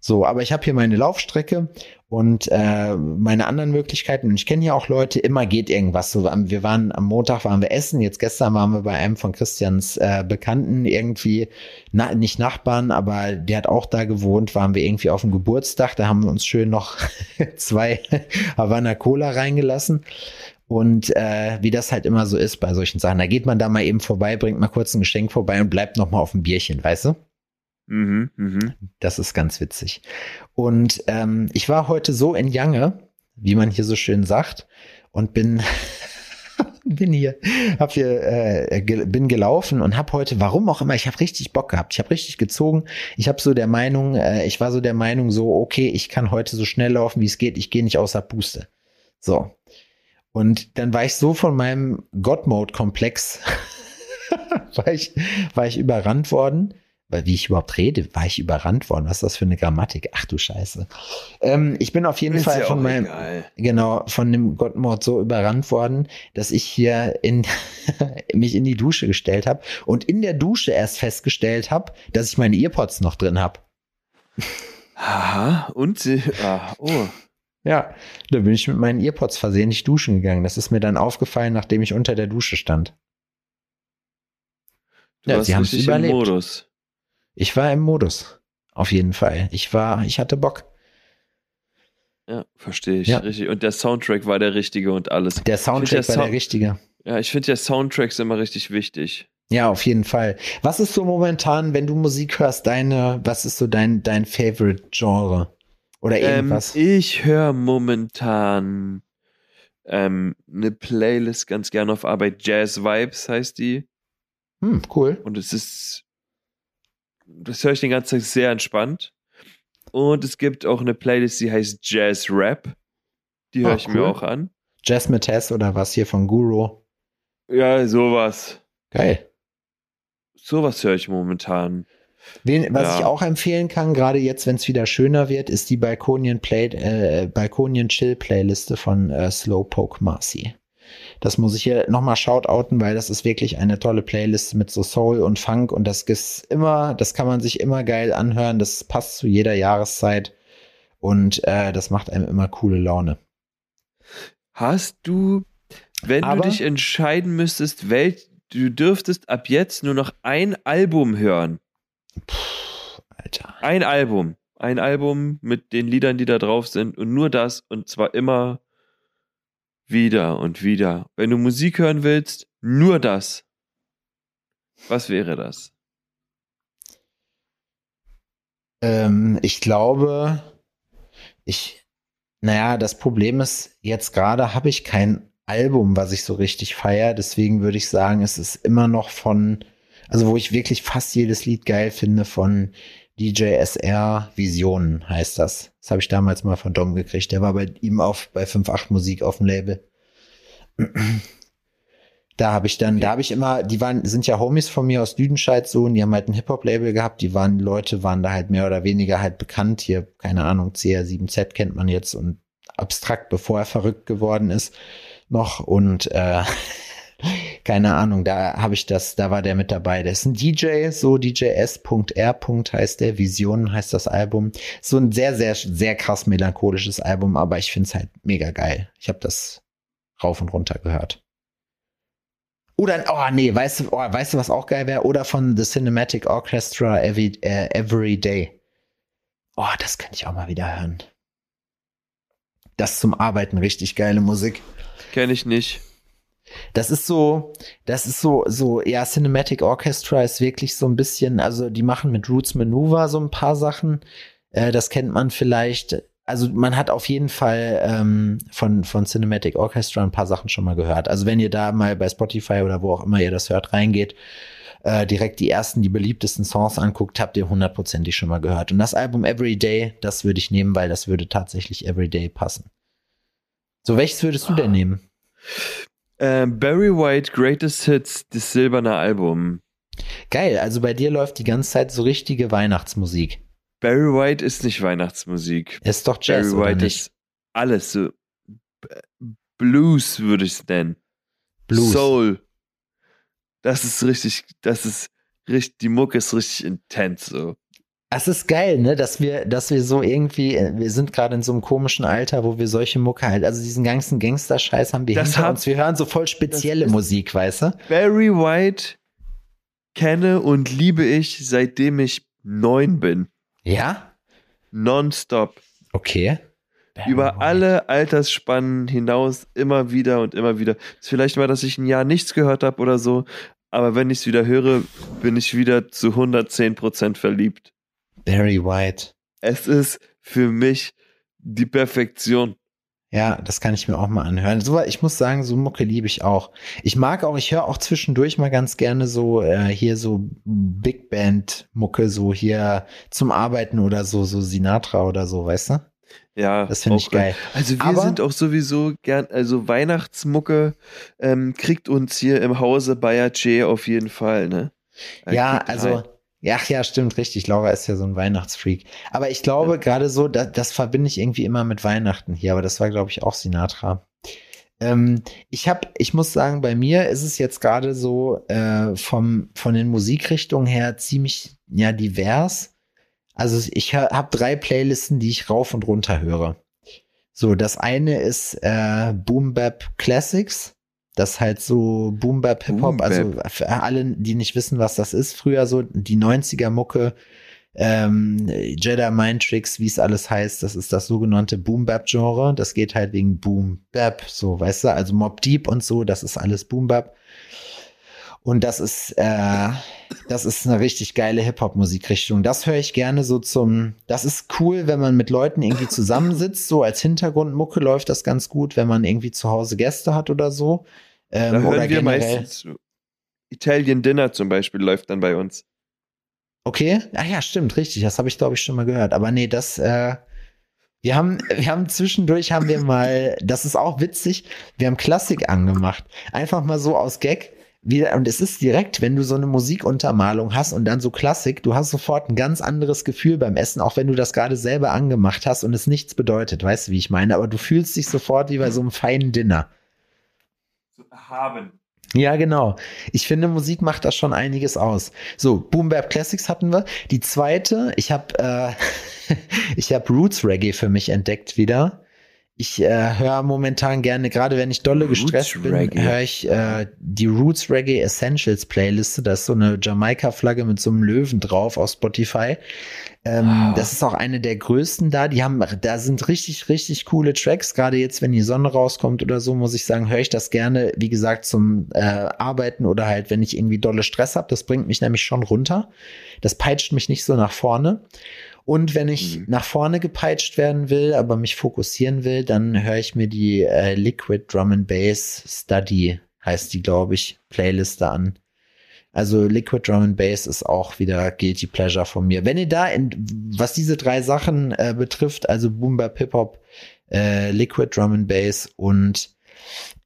So, aber ich habe hier meine Laufstrecke und äh, meine anderen Möglichkeiten. Und ich kenne hier auch Leute, immer geht irgendwas. So, wir waren am Montag waren wir essen, jetzt gestern waren wir bei einem von Christians äh, Bekannten irgendwie, na, nicht Nachbarn, aber der hat auch da gewohnt, waren wir irgendwie auf dem Geburtstag, da haben wir uns schön noch zwei Havana Cola reingelassen. Und äh, wie das halt immer so ist bei solchen Sachen. Da geht man da mal eben vorbei, bringt mal kurz ein Geschenk vorbei und bleibt noch mal auf dem Bierchen, weißt du? Mhm, mhm. Das ist ganz witzig. Und ähm, ich war heute so in Jange, wie man hier so schön sagt, und bin bin hier, hab hier äh, ge bin gelaufen und hab heute, warum auch immer, ich habe richtig Bock gehabt. Ich habe richtig gezogen. Ich habe so der Meinung, äh, ich war so der Meinung, so okay, ich kann heute so schnell laufen, wie es geht. Ich gehe nicht außer Puste. So. Und dann war ich so von meinem God-Mode-Komplex, war, ich, war ich überrannt worden. Weil wie ich überhaupt rede, war ich überrannt worden. Was ist das für eine Grammatik? Ach du Scheiße. Ähm, ich bin auf jeden Ist Fall ja von meinem, egal. genau, von dem Gottmord so überrannt worden, dass ich hier in, mich in die Dusche gestellt habe und in der Dusche erst festgestellt habe, dass ich meine Earpods noch drin habe. Aha, und sie, ah, oh. Ja, da bin ich mit meinen Earpods versehentlich duschen gegangen. Das ist mir dann aufgefallen, nachdem ich unter der Dusche stand. Du Ja, sie haben's richtig überlebt. im Modus. Ich war im Modus. Auf jeden Fall. Ich war, ich hatte Bock. Ja, verstehe ich. Ja. Richtig. Und der Soundtrack war der richtige und alles. Der Soundtrack der war der Sound- richtige. Ja, ich finde ja Soundtracks immer richtig wichtig. Ja, auf jeden Fall. Was ist so momentan, wenn du Musik hörst, deine, was ist so dein, dein Favorite Genre? Oder Ähm, irgendwas? ich höre momentan ähm, eine Playlist ganz gerne auf Arbeit. Jazz Vibes heißt die. hm, cool. Und es ist, das höre ich den ganzen Tag sehr entspannt. Und es gibt auch eine Playlist, die heißt Jazz Rap. Die höre Ah, ich cool. mir auch an. Jasmine Tess oder was hier von Guru. Ja, sowas. Geil. Sowas höre ich momentan. Wen, was Ja. ich auch empfehlen kann, gerade jetzt, wenn es wieder schöner wird, ist die Balkonien Play, äh, Balkonien Chill Playliste von äh, Slowpoke Marcy. Das muss ich hier nochmal shoutouten, weil das ist wirklich eine tolle Playlist mit so Soul und Funk und das ist immer, das kann man sich immer geil anhören. Das passt zu jeder Jahreszeit und äh, das macht einem immer coole Laune. Hast du, wenn Aber- du dich entscheiden müsstest, wel, du dürftest ab jetzt nur noch ein Album hören. Alter. Ein Album. Ein Album mit den Liedern, die da drauf sind und nur das und zwar immer wieder und wieder. Wenn du Musik hören willst, nur das. Was wäre das? Ähm, ich glaube, ich, naja, das Problem ist, jetzt gerade habe ich kein Album, was ich so richtig feiere. Deswegen würde ich sagen, es ist immer noch von, also wo ich wirklich fast jedes Lied geil finde, von DJ SR Visionen heißt das. Das habe ich damals mal von Dom gekriegt. Der war bei ihm auf bei 5.8 Musik auf dem Label. Da habe ich dann, da habe ich immer, die waren, sind ja Homies von mir aus Lüdenscheid so und die haben halt ein Hip-Hop-Label gehabt, die waren, Leute waren da halt mehr oder weniger halt bekannt. Hier, keine Ahnung, CR7Z kennt man jetzt und abstrakt, bevor er verrückt geworden ist, noch. Und äh, keine Ahnung, da habe ich das, da war der mit dabei. Der ist ein DJ, so DJS.R. heißt der, Visionen heißt das Album. So ein sehr, sehr, sehr krass melancholisches Album, aber ich finde es halt mega geil. Ich habe das rauf und runter gehört. Oder, oh nee, weißt du, oh, weißt du, was auch geil wäre? Oder von The Cinematic Orchestra Every, äh, Every Day. Oh, das könnte ich auch mal wieder hören. Das zum Arbeiten richtig geile Musik. Kenne ich nicht. Das ist so, das ist so, so, ja, Cinematic Orchestra ist wirklich so ein bisschen, also die machen mit Roots Maneuver so ein paar Sachen. Äh, das kennt man vielleicht. Also man hat auf jeden Fall ähm, von, von Cinematic Orchestra ein paar Sachen schon mal gehört. Also wenn ihr da mal bei Spotify oder wo auch immer ihr das hört, reingeht, äh, direkt die ersten, die beliebtesten Songs anguckt, habt ihr hundertprozentig schon mal gehört. Und das Album Everyday, das würde ich nehmen, weil das würde tatsächlich Everyday passen. So, welches würdest du denn nehmen? Äh, Barry White Greatest Hits, das silberne Album. Geil, also bei dir läuft die ganze Zeit so richtige Weihnachtsmusik. Barry White ist nicht Weihnachtsmusik. Ist doch Jazz, Barry White oder nicht? ist alles so. Blues würde ich es nennen. Blues. Soul. Das ist richtig, das ist richtig, die Mucke ist richtig intens so. Es ist geil, ne, dass wir, dass wir so irgendwie, äh, wir sind gerade in so einem komischen Alter, wo wir solche Mucke halt, also diesen ganzen Gangster-Scheiß haben wir Das hinter hat- uns. Wir hören so voll spezielle Musik, weißt du? Barry White kenne und liebe ich, seitdem ich neun bin. Ja? Nonstop. Okay. Über alle Altersspannen hinaus immer wieder und immer wieder. Ist vielleicht mal, dass ich ein Jahr nichts gehört habe oder so, aber wenn ich es wieder höre, bin ich wieder zu 110% verliebt. Barry White. Es ist für mich die Perfektion. Ja, das kann ich mir auch mal anhören. So, ich muss sagen, so Mucke liebe ich auch. Ich mag auch, ich höre auch zwischendurch mal ganz gerne so äh, hier so Big Band Mucke, so hier zum Arbeiten oder so, so Sinatra oder so, weißt du? Ja, Das finde ich geil. Also wir Aber- sind auch sowieso gern, also Weihnachtsmucke ähm, kriegt uns hier im Hause Bayer Che auf jeden Fall, ne? Er Ja, also, rein. Ja, ach ja, stimmt, richtig. Laura ist ja so ein Weihnachtsfreak. Aber ich glaube, gerade so, das, das verbinde ich irgendwie immer mit Weihnachten hier, aber das war, glaube ich, auch Sinatra. Ähm, ich habe, ich muss sagen, bei mir ist es jetzt gerade so äh, vom von den Musikrichtungen her ziemlich ja divers. Also ich habe drei Playlisten, die ich rauf und runter höre. So, das eine ist äh, Boom Bap Classics. Das ist halt so Boom Bap Hip Hop. Boom Also für alle, die nicht wissen, was das ist, früher so die 90er Mucke, ähm, Jedi Mind Tricks, wie es alles heißt, das ist das sogenannte Boom Bap Genre. Das geht halt wegen Boom Bap, so, weißt du, also Mob Deep und so, das ist alles Boom Bap. Und das ist, äh, das ist eine richtig geile Hip-Hop-Musikrichtung. Das höre ich gerne so zum, das ist cool, wenn man mit Leuten irgendwie zusammensitzt, so als Hintergrundmucke läuft das ganz gut, wenn man irgendwie zu Hause Gäste hat oder so. Ähm, da hören oder wir meistens. Italian Dinner zum Beispiel läuft dann bei uns. Okay, ah ja, stimmt, richtig. Das habe ich glaube ich schon mal gehört. Aber nee, das, äh, wir haben, wir haben zwischendurch haben wir mal, das ist auch witzig, wir haben Klassik angemacht. Einfach mal so aus Gag. Wieder, und es ist direkt, wenn du so eine Musikuntermalung hast und dann so Klassik, du hast sofort ein ganz anderes Gefühl beim Essen, auch wenn du das gerade selber angemacht hast und es nichts bedeutet, weißt du, wie ich meine, aber du fühlst dich sofort wie bei so einem feinen Dinner. Haben. Ja, genau. Ich finde, Musik macht da schon einiges aus. So, Boom Bap Classics hatten wir. Die zweite, ich habe äh, ich habe Roots Reggae für mich entdeckt wieder. Ich äh, höre momentan gerne, gerade wenn ich dolle gestresst bin, höre ich äh, die Roots Reggae Essentials Playliste. Da ist so eine Jamaika-Flagge mit so einem Löwen drauf auf Spotify. Ähm, Ah. Das ist auch eine der größten da. Die haben, da sind richtig, richtig coole Tracks. Gerade jetzt, wenn die Sonne rauskommt oder so, muss ich sagen, höre ich das gerne, wie gesagt, zum äh, Arbeiten oder halt, wenn ich irgendwie dolle Stress habe. Das bringt mich nämlich schon runter. Das peitscht mich nicht so nach vorne. Und wenn ich Mhm. nach vorne gepeitscht werden will, aber mich fokussieren will, dann höre ich mir die äh, Liquid Drum and Bass Study, heißt die, glaube ich, Playliste an. Also Liquid Drum and Bass ist auch wieder Guilty Pleasure von mir. Wenn ihr da, in, was diese drei Sachen äh, betrifft, also Boom Bap Hip Hop, äh, Liquid Drum and Bass und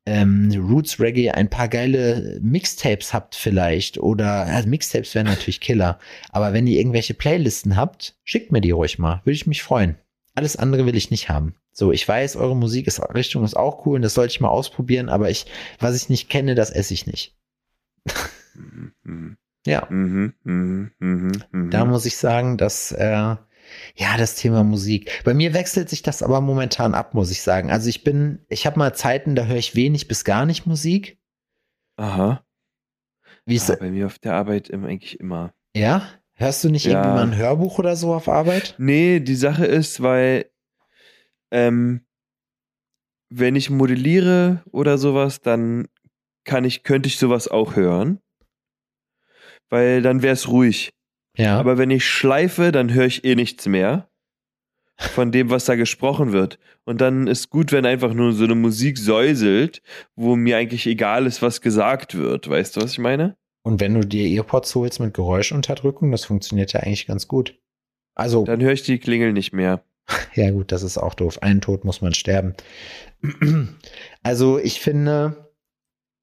ähm, Roots Reggae ein paar geile Mixtapes habt vielleicht oder also Mixtapes wären natürlich Killer, aber wenn ihr irgendwelche Playlisten habt, schickt mir die ruhig mal, würde ich mich freuen. Alles andere will ich nicht haben. So, ich weiß, eure Musik ist Richtung ist auch cool und das sollte ich mal ausprobieren, aber ich, was ich nicht kenne, das esse ich nicht. Ja, Mhm, mhm, mhm, mhm. da muss ich sagen, dass äh, ja das Thema Musik. Bei mir wechselt sich das aber momentan ab, muss ich sagen. Also ich bin, ich habe mal Zeiten, da höre ich wenig bis gar nicht Musik. Aha. Wie ist Ja, bei mir auf der Arbeit eigentlich immer. ja? Hörst du nicht Ja. irgendwie mal ein Hörbuch oder so auf Arbeit? Nee, die Sache ist, weil ähm, wenn ich modelliere oder sowas, dann kann ich, könnte ich sowas auch hören. Weil dann wäre es ruhig. Ja. Aber wenn ich schleife, dann höre ich eh nichts mehr von dem, was da gesprochen wird. Und dann ist gut, wenn einfach nur so eine Musik säuselt, wo mir eigentlich egal ist, was gesagt wird. Weißt du, was ich meine? Und wenn du dir Earpods holst mit Geräuschunterdrückung, das funktioniert ja eigentlich ganz gut. Also, Dann höre ich die Klingel nicht mehr. ja gut, das ist auch doof. Einen Tod muss man sterben. Also ich finde,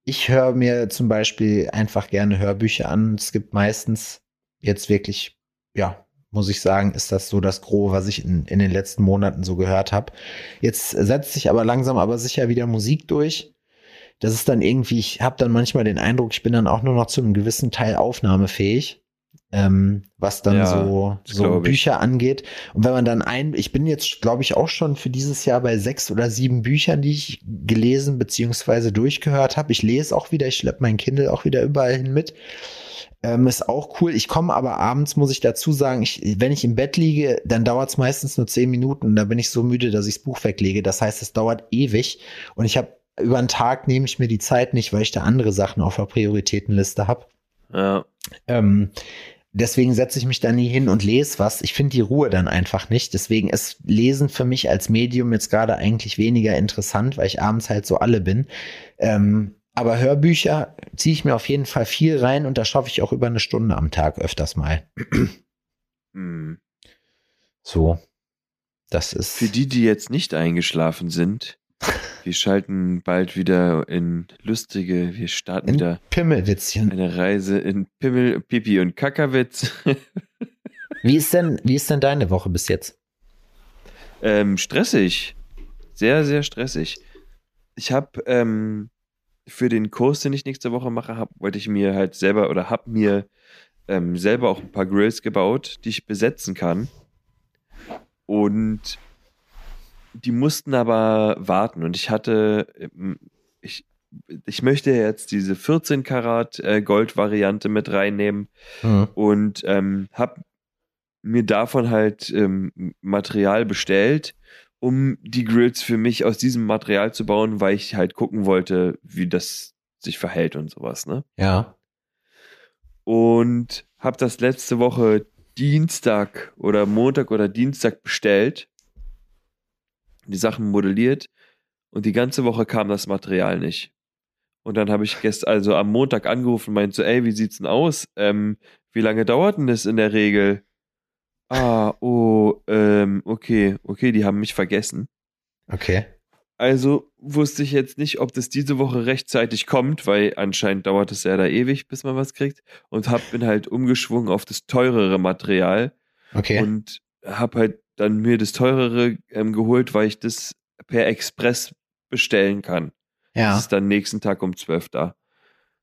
ich höre mir zum Beispiel einfach gerne Hörbücher an. Es gibt meistens jetzt wirklich, ja, muss ich sagen, ist das so das Gros, was ich in, in den letzten Monaten so gehört habe. Jetzt setzt sich aber langsam aber sicher wieder Musik durch. Das ist dann irgendwie, ich habe dann manchmal den Eindruck, ich bin dann auch nur noch zu einem gewissen Teil aufnahmefähig, ähm, was dann Ja, so, so. Bücher angeht. Und wenn man dann ein, ich bin jetzt, glaube ich, auch schon für dieses Jahr bei sechs oder sieben Büchern, die ich gelesen beziehungsweise durchgehört habe. Ich lese auch wieder, ich schleppe mein Kindle auch wieder überall hin mit. Ähm, ist auch cool. Ich komme aber abends, muss ich dazu sagen, ich, wenn ich im Bett liege, dann dauert es meistens nur zehn Minuten. Da bin ich so müde, dass ich das Buch weglege. Das heißt, es dauert ewig. Und ich habe über einen Tag nehme ich mir die Zeit nicht, weil ich da andere Sachen auf der Prioritätenliste habe. Ja. Ähm, deswegen setze ich mich da nie hin und lese was. Ich finde die Ruhe dann einfach nicht. Deswegen ist Lesen für mich als Medium jetzt gerade eigentlich weniger interessant, weil ich abends halt so alle bin. Ähm, aber Hörbücher ziehe ich mir auf jeden Fall viel rein und da schaffe ich auch über eine Stunde am Tag öfters mal. Hm. So. Das ist. Für die, die jetzt nicht eingeschlafen sind, wir schalten bald wieder in lustige, wir starten in wieder Pimmelwitzchen. eine Reise in Pimmel, Pipi und Kackerwitz. Wie ist denn, wie ist denn deine Woche bis jetzt? ähm, stressig. Sehr, sehr stressig. Ich habe ähm, für den Kurs, den ich nächste Woche mache, hab, wollte ich mir halt selber oder habe mir ähm, selber auch ein paar Grills gebaut, die ich besetzen kann. Und die mussten aber warten. Und ich hatte, ähm, ich, ich möchte jetzt diese 14 Karat äh, Gold-Variante mit reinnehmen Hm. und ähm, habe mir davon halt ähm, Material bestellt, um die Grills für mich aus diesem Material zu bauen, weil ich halt gucken wollte, wie das sich verhält und sowas, ne? Ja. Und habe das letzte Woche Dienstag oder Montag oder Dienstag bestellt, die Sachen modelliert und die ganze Woche kam das Material nicht. Und dann habe ich gestern, also am Montag angerufen und meinte so, ey, wie sieht's denn aus? Ähm, wie lange dauert denn das in der Regel? Ah, oh, ähm, okay, okay, die haben mich vergessen. Okay. Also wusste ich jetzt nicht, ob das diese Woche rechtzeitig kommt, weil anscheinend dauert es ja da ewig, bis man was kriegt. Und hab, bin halt umgeschwungen auf das teurere Material Okay. und hab halt dann mir das teurere ähm, geholt, weil ich das per Express bestellen kann. Das ja. ist dann nächsten Tag um 12 da.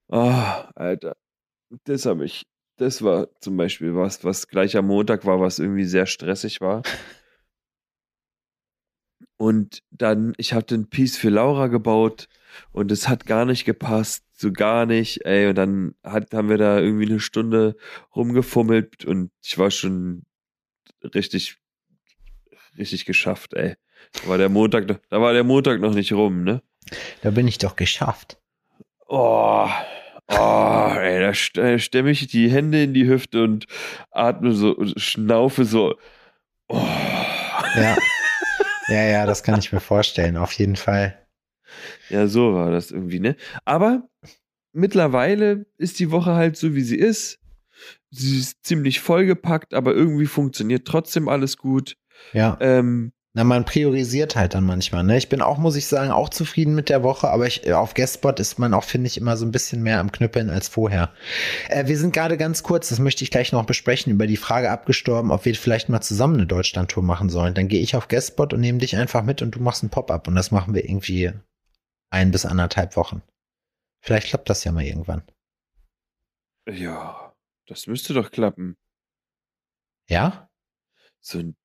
Ah, Alter. Das habe ich. Das war zum Beispiel was, was gleich am Montag war, was irgendwie sehr stressig war. Und dann, ich hatte ein Piece für Laura gebaut und es hat gar nicht gepasst, so gar nicht, ey. Und dann hat, haben wir da irgendwie eine Stunde rumgefummelt und ich war schon richtig, richtig geschafft, ey. Da war der Montag, noch- da war der Montag noch nicht rum, ne? Da bin ich doch geschafft. Oh, oh, ey, da äh, stemme ich die Hände in die Hüfte und atme so, schnaufe so. Oh. Ja. ja, ja, das kann ich mir vorstellen, auf jeden Fall. Ja, so war das irgendwie, ne? Aber mittlerweile ist die Woche halt so, wie sie ist. Sie ist ziemlich vollgepackt, aber irgendwie funktioniert trotzdem alles gut. Ja. Ähm, Na, man priorisiert halt dann manchmal, ne? Ich bin auch, muss ich sagen, auch zufrieden mit der Woche, aber ich, auf Guestspot ist man auch, finde ich, immer so ein bisschen mehr am Knüppeln als vorher. Äh, wir sind gerade ganz kurz, das möchte ich gleich noch besprechen, über die Frage abgestorben, ob wir vielleicht mal zusammen eine Deutschland-Tour machen sollen. Dann gehe ich auf Guestspot und nehme dich einfach mit und du machst ein Pop-up und das machen wir irgendwie ein bis anderthalb Wochen. Vielleicht klappt das ja mal irgendwann. ja, Das müsste doch klappen. Ja? So ein,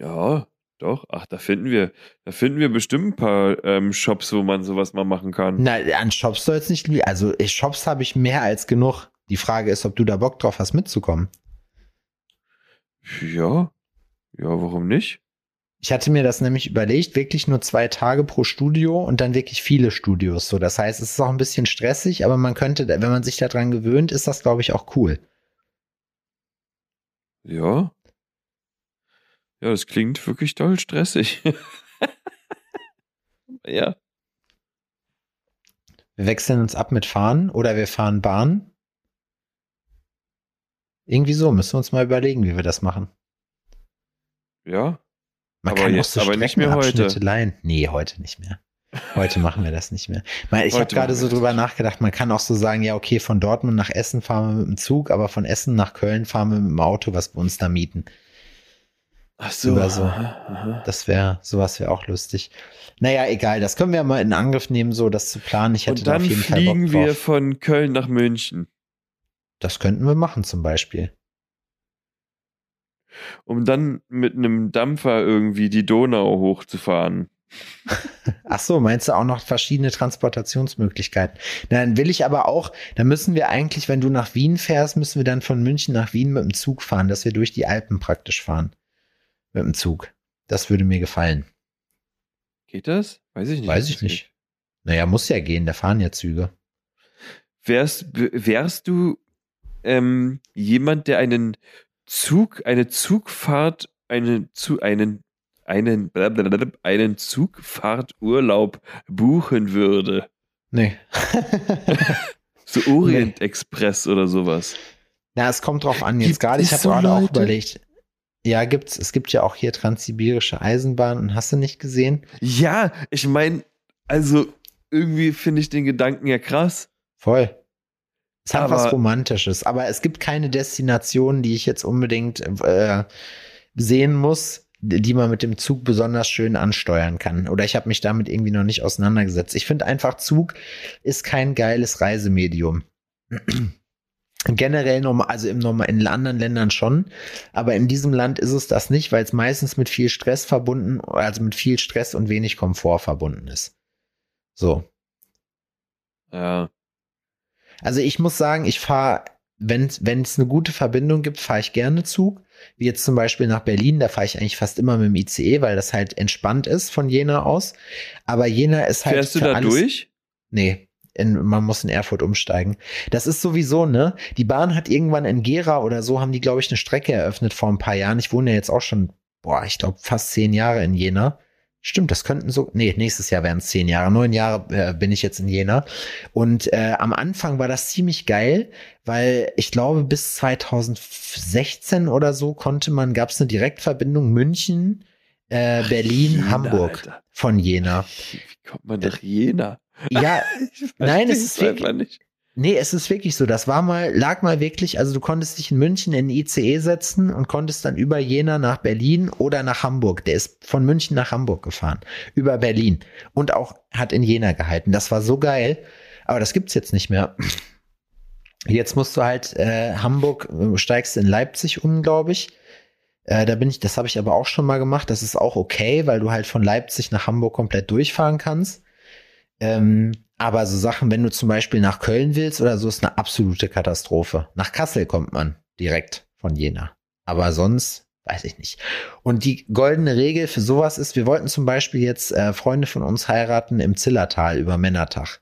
ja, doch. Ach, da finden wir, da finden wir bestimmt ein paar ähm, Shops, wo man sowas mal machen kann. Na, an Shops soll es nicht liegen. Also äh, Shops habe ich mehr als genug. Die Frage ist, ob du da Bock drauf hast, mitzukommen. Ja, ja, warum nicht? Ich hatte mir das nämlich überlegt, wirklich nur zwei Tage pro Studio und dann wirklich viele Studios. So, das heißt, es ist auch ein bisschen stressig, aber man könnte, wenn man sich daran gewöhnt, ist das, glaube ich, auch cool. Ja. Ja, das klingt wirklich doll stressig. ja. Wir wechseln uns ab mit Fahren oder wir fahren Bahn. Irgendwie so, müssen wir uns mal überlegen, wie wir das machen. Ja. Man Aber kann jetzt- auch so aber nicht mehr heute. Leihen. Nee, heute nicht mehr. Heute machen wir das nicht mehr. Ich habe gerade so drüber nachgedacht, man kann auch so sagen, ja, okay, von Dortmund nach Essen fahren wir mit dem Zug, aber von Essen nach Köln fahren wir mit dem Auto, was wir uns da mieten. Ach so. Oder so. Aha. Das wäre, sowas wäre auch lustig. Naja, egal, das können wir mal in Angriff nehmen, so das zu planen. Ich hätte Und da dann auf jeden Fall Bock fliegen drauf. wir von Köln nach München, Das könnten wir machen zum Beispiel. um dann mit einem Dampfer irgendwie die Donau hochzufahren. Ach so, meinst du auch noch verschiedene Transportationsmöglichkeiten? Dann will ich aber auch, dann müssen wir eigentlich, wenn du nach Wien fährst, müssen wir dann von München nach Wien mit dem Zug fahren, dass wir durch die Alpen praktisch fahren. Mit dem Zug. Das würde mir gefallen. Geht das? Weiß ich nicht. Weiß ich nicht. geht. Naja, muss ja gehen, da fahren ja Züge. Wärst, wärst du ähm, jemand, der einen Zug, eine Zugfahrt, einen, zu, einen, einen, einen Zugfahrturlaub buchen würde? Nee. So Orient Express oder sowas. Na, es kommt drauf an. Jetzt Gibt gerade, ich habe gerade auch überlegt. Ja, gibt's. Es gibt ja auch hier transsibirische Eisenbahn und hast du nicht gesehen? Ja, ich meine, also irgendwie finde ich den Gedanken ja krass. Voll. Es hat Aber- was Romantisches, aber es gibt keine Destination, die ich jetzt unbedingt äh, sehen muss, die man mit dem Zug besonders schön ansteuern kann. Oder ich habe mich damit irgendwie noch nicht auseinandergesetzt. Ich finde einfach, Zug ist kein geiles Reisemedium. Generell normal, also im Normal, in anderen Ländern schon, aber in diesem Land ist es das nicht, weil es meistens mit viel Stress verbunden, also mit viel Stress und wenig Komfort verbunden ist. So. Ja. Also ich muss sagen, ich fahre, wenn es eine gute Verbindung gibt, fahre ich gerne Zug. Wie jetzt zum Beispiel nach Berlin, da fahre ich eigentlich fast immer mit dem ICE, weil das halt entspannt ist von Jena aus. Aber Jena ist halt. Fährst du da durch? Nee. In, man muss in Erfurt umsteigen. Das ist sowieso, ne? Die Bahn hat irgendwann in Gera oder so, haben die, glaube ich, eine Strecke eröffnet vor ein paar Jahren. Ich wohne ja jetzt auch schon, boah, ich glaube, fast zehn Jahre in Jena. Stimmt, das könnten so, nee, nächstes Jahr wären es zehn Jahre. Neun Jahre äh, bin ich jetzt in Jena. Und äh, am Anfang war das ziemlich geil, weil ich glaube, bis 2016 oder so konnte man, gab es eine Direktverbindung München, äh, Berlin, Jena, Hamburg Alter. von Jena. Wie kommt man nach Jena? Ja, Nein, es ist wirklich- nicht. Nee, es ist wirklich so. Das war mal, lag mal wirklich, also du konntest dich in München in den ICE setzen und konntest dann über Jena nach Berlin oder nach Hamburg. Der ist von München nach Hamburg gefahren. Über Berlin. Und auch hat in Jena gehalten. Das war so geil. Aber das gibt's jetzt nicht mehr. Jetzt musst du halt äh, Hamburg, äh, steigst in Leipzig um, glaube ich. Äh, da bin ich, das habe ich aber auch schon mal gemacht. Das ist auch okay, weil du halt von Leipzig nach Hamburg komplett durchfahren kannst. Ähm, aber so Sachen, wenn du zum Beispiel nach Köln willst oder so, ist eine absolute Katastrophe. Nach Kassel kommt man direkt von Jena. Aber sonst weiß ich nicht. Und die goldene Regel für sowas ist, wir wollten zum Beispiel jetzt äh, Freunde von uns heiraten im Zillertal über Männertag.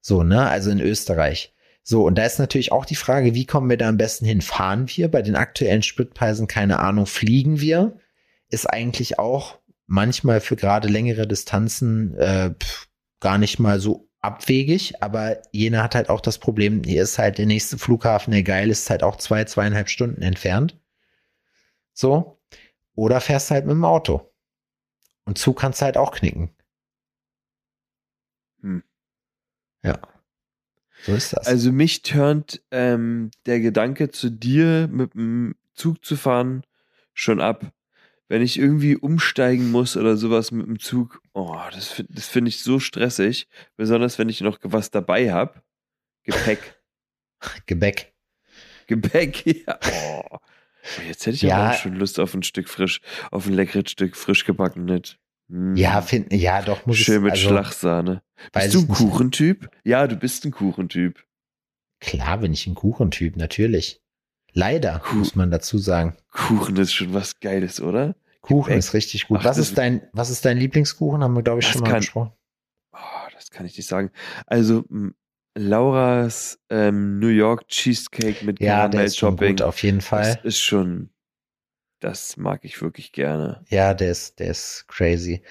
So, ne? Also in Österreich. So, und da ist natürlich auch die Frage, wie kommen wir da am besten hin? Fahren wir bei den aktuellen Spritpreisen? Keine Ahnung. Fliegen wir? Ist eigentlich auch manchmal für gerade längere Distanzen äh, pff, gar nicht mal so abwegig, aber Jena hat halt auch das Problem, hier ist halt der nächste Flughafen, der geil ist, halt auch zwei, zweieinhalb Stunden entfernt. So. Oder fährst halt mit dem Auto. Und Zug kannst du halt auch knicken. Hm. Ja. So ist das. Also mich turnt ähm, der Gedanke zu dir mit dem Zug zu fahren schon ab. Wenn ich irgendwie umsteigen muss oder sowas mit dem Zug, oh, das, das finde ich so stressig. Besonders wenn ich noch was dabei habe. Gepäck. Gebäck. Gebäck, ja. Oh. Jetzt hätte ich Ja. auch schon Lust auf ein Stück frisch, auf ein leckeres Stück frisch gebackenes. Mm. Ja, find, ja, doch muss Schön ich mit also, Schlagsahne. Bist du ein. Kuchentyp? Ja, du bist ein Kuchentyp. Klar bin ich ein Kuchentyp, natürlich. Leider, Kuh- muss man dazu sagen. Kuchen ist schon was Geiles, oder? Kuchen Gebäck. ist richtig gut. Ach, was das- ist dein, was ist dein Lieblingskuchen? Haben wir, glaube ich, Das schon mal kann- besprochen. Oh, das kann ich nicht sagen. Also, Lauras ähm, New York Cheesecake mit Ja, der ist schon Karamell-Topping. gut, auf jeden Das Fall. ist schon, das mag ich wirklich gerne. Ja, der ist, der ist crazy.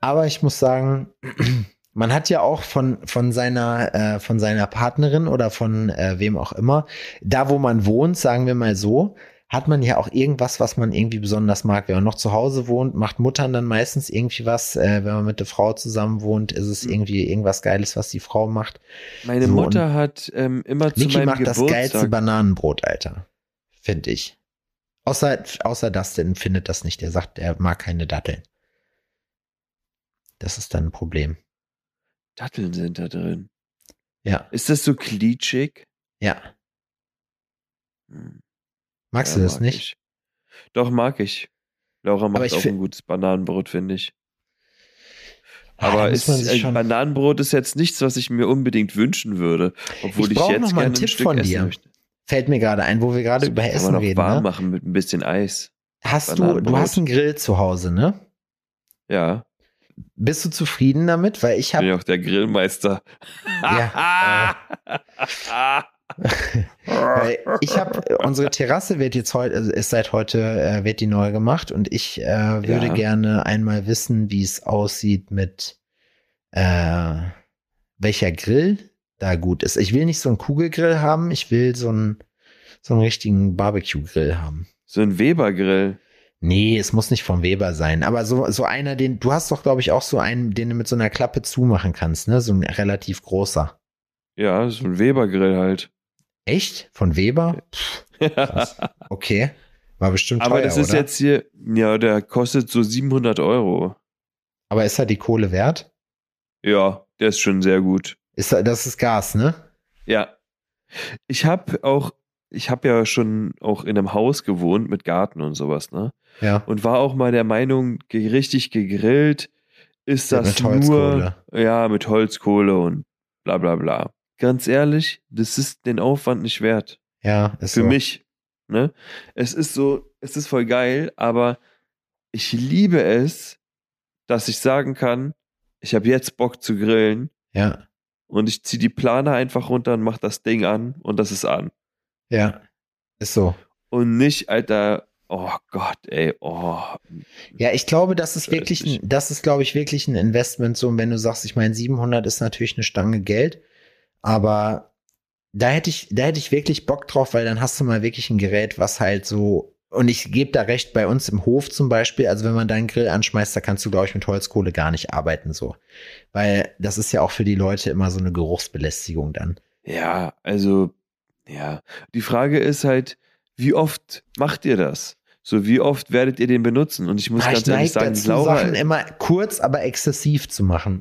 Aber ich muss sagen, man hat ja auch von, von seiner, äh, von seiner Partnerin oder von äh, wem auch immer, da wo man wohnt, sagen wir mal so, hat man ja auch irgendwas, was man irgendwie besonders mag. Wenn man noch zu Hause wohnt, macht Muttern dann meistens irgendwie was. Äh, wenn man mit der Frau zusammen wohnt, ist es Mhm. irgendwie irgendwas Geiles, was die Frau macht. Meine So, Mutter hat ähm, immer zu Niki meinem macht das geilste Geburtstag. Bananenbrot, Alter. Finde ich. Außer, außer Dustin findet das nicht. Der sagt, er mag keine Datteln. Das ist dann ein Problem. Datteln sind da drin. Ja, Ist das so klitschig? ja. Hm, Magst ja, du das mag nicht? Ich. Doch, mag ich. Laura macht auch ein gutes Bananenbrot, finde ich. Ah, Aber muss ist, ein Bananenbrot ist jetzt nichts, was ich mir unbedingt wünschen würde. Obwohl Ich ich, jetzt noch mal einen ein Tipp Stück von essen dir. möchte. Fällt mir gerade ein, wo wir gerade über Essen noch reden. warm Ne? machen mit ein bisschen Eis. Hast du, du hast einen Grill zu Hause, ne? Ja, Bist du zufrieden damit? Weil ich ich bin ja habe auch der Grillmeister. Ja, Weil ich habe, unsere Terrasse wird jetzt heute, also ist seit heute, äh, wird die neu gemacht und ich äh, würde Ja. gerne einmal wissen, wie es aussieht mit äh, welcher Grill da gut ist. Ich will nicht so einen Kugelgrill haben, ich will so einen, so einen richtigen Barbecue-Grill haben. so ein Weber-Grill. Nee, es muss nicht vom Weber sein, aber so, so einer, den, du hast doch, glaube ich, auch so einen, den du mit so einer Klappe zumachen kannst, ne? So ein relativ großer. Ja, so ein Weber-Grill halt. Echt? Von Weber? Krass. Okay. War bestimmt Aber teuer, das ist oder? jetzt hier, ja, der kostet so 700 Euro. Aber ist er die Kohle wert? Ja, der ist schon sehr gut. Ist er, das ist Gas, ne? Ja. Ich habe auch, ich habe ja schon auch in einem Haus gewohnt mit Garten und sowas, ne? Ja. Und war auch mal der Meinung, richtig gegrillt ist Ja, das mit nur, Holzkohle. ja, mit Holzkohle und bla bla bla. Ganz ehrlich, das ist den Aufwand nicht wert. Ja, ist Für so. mich. Ne? Es ist so, es ist voll geil, aber ich liebe es, dass ich sagen kann, ich habe jetzt Bock zu grillen Ja, und ich ziehe die Plane einfach runter und mach das Ding an und das ist an. ja. Ist so. Und nicht, Alter, oh Gott, ey, oh. Ja, ich glaube, das ist wirklich, ein, das ist, glaube ich, wirklich ein Investment. So, wenn du sagst, ich meine, 700 ist natürlich eine Stange Geld, aber da hätte ich, da hätte ich wirklich Bock drauf, weil dann hast du mal wirklich ein Gerät, was halt so, und ich gebe da recht, bei uns im Hof zum Beispiel, also wenn man deinen Grill anschmeißt, da kannst du, glaube ich, mit Holzkohle gar nicht arbeiten, so. Weil das ist ja auch für die Leute immer so eine Geruchsbelästigung dann. Ja, also, ja. Die Frage ist halt, wie oft macht ihr das? So, wie oft werdet ihr den benutzen? Und ich muss Ah, ganz ich ehrlich sagen, dazu, Laura, Sachen immer kurz, aber exzessiv zu machen.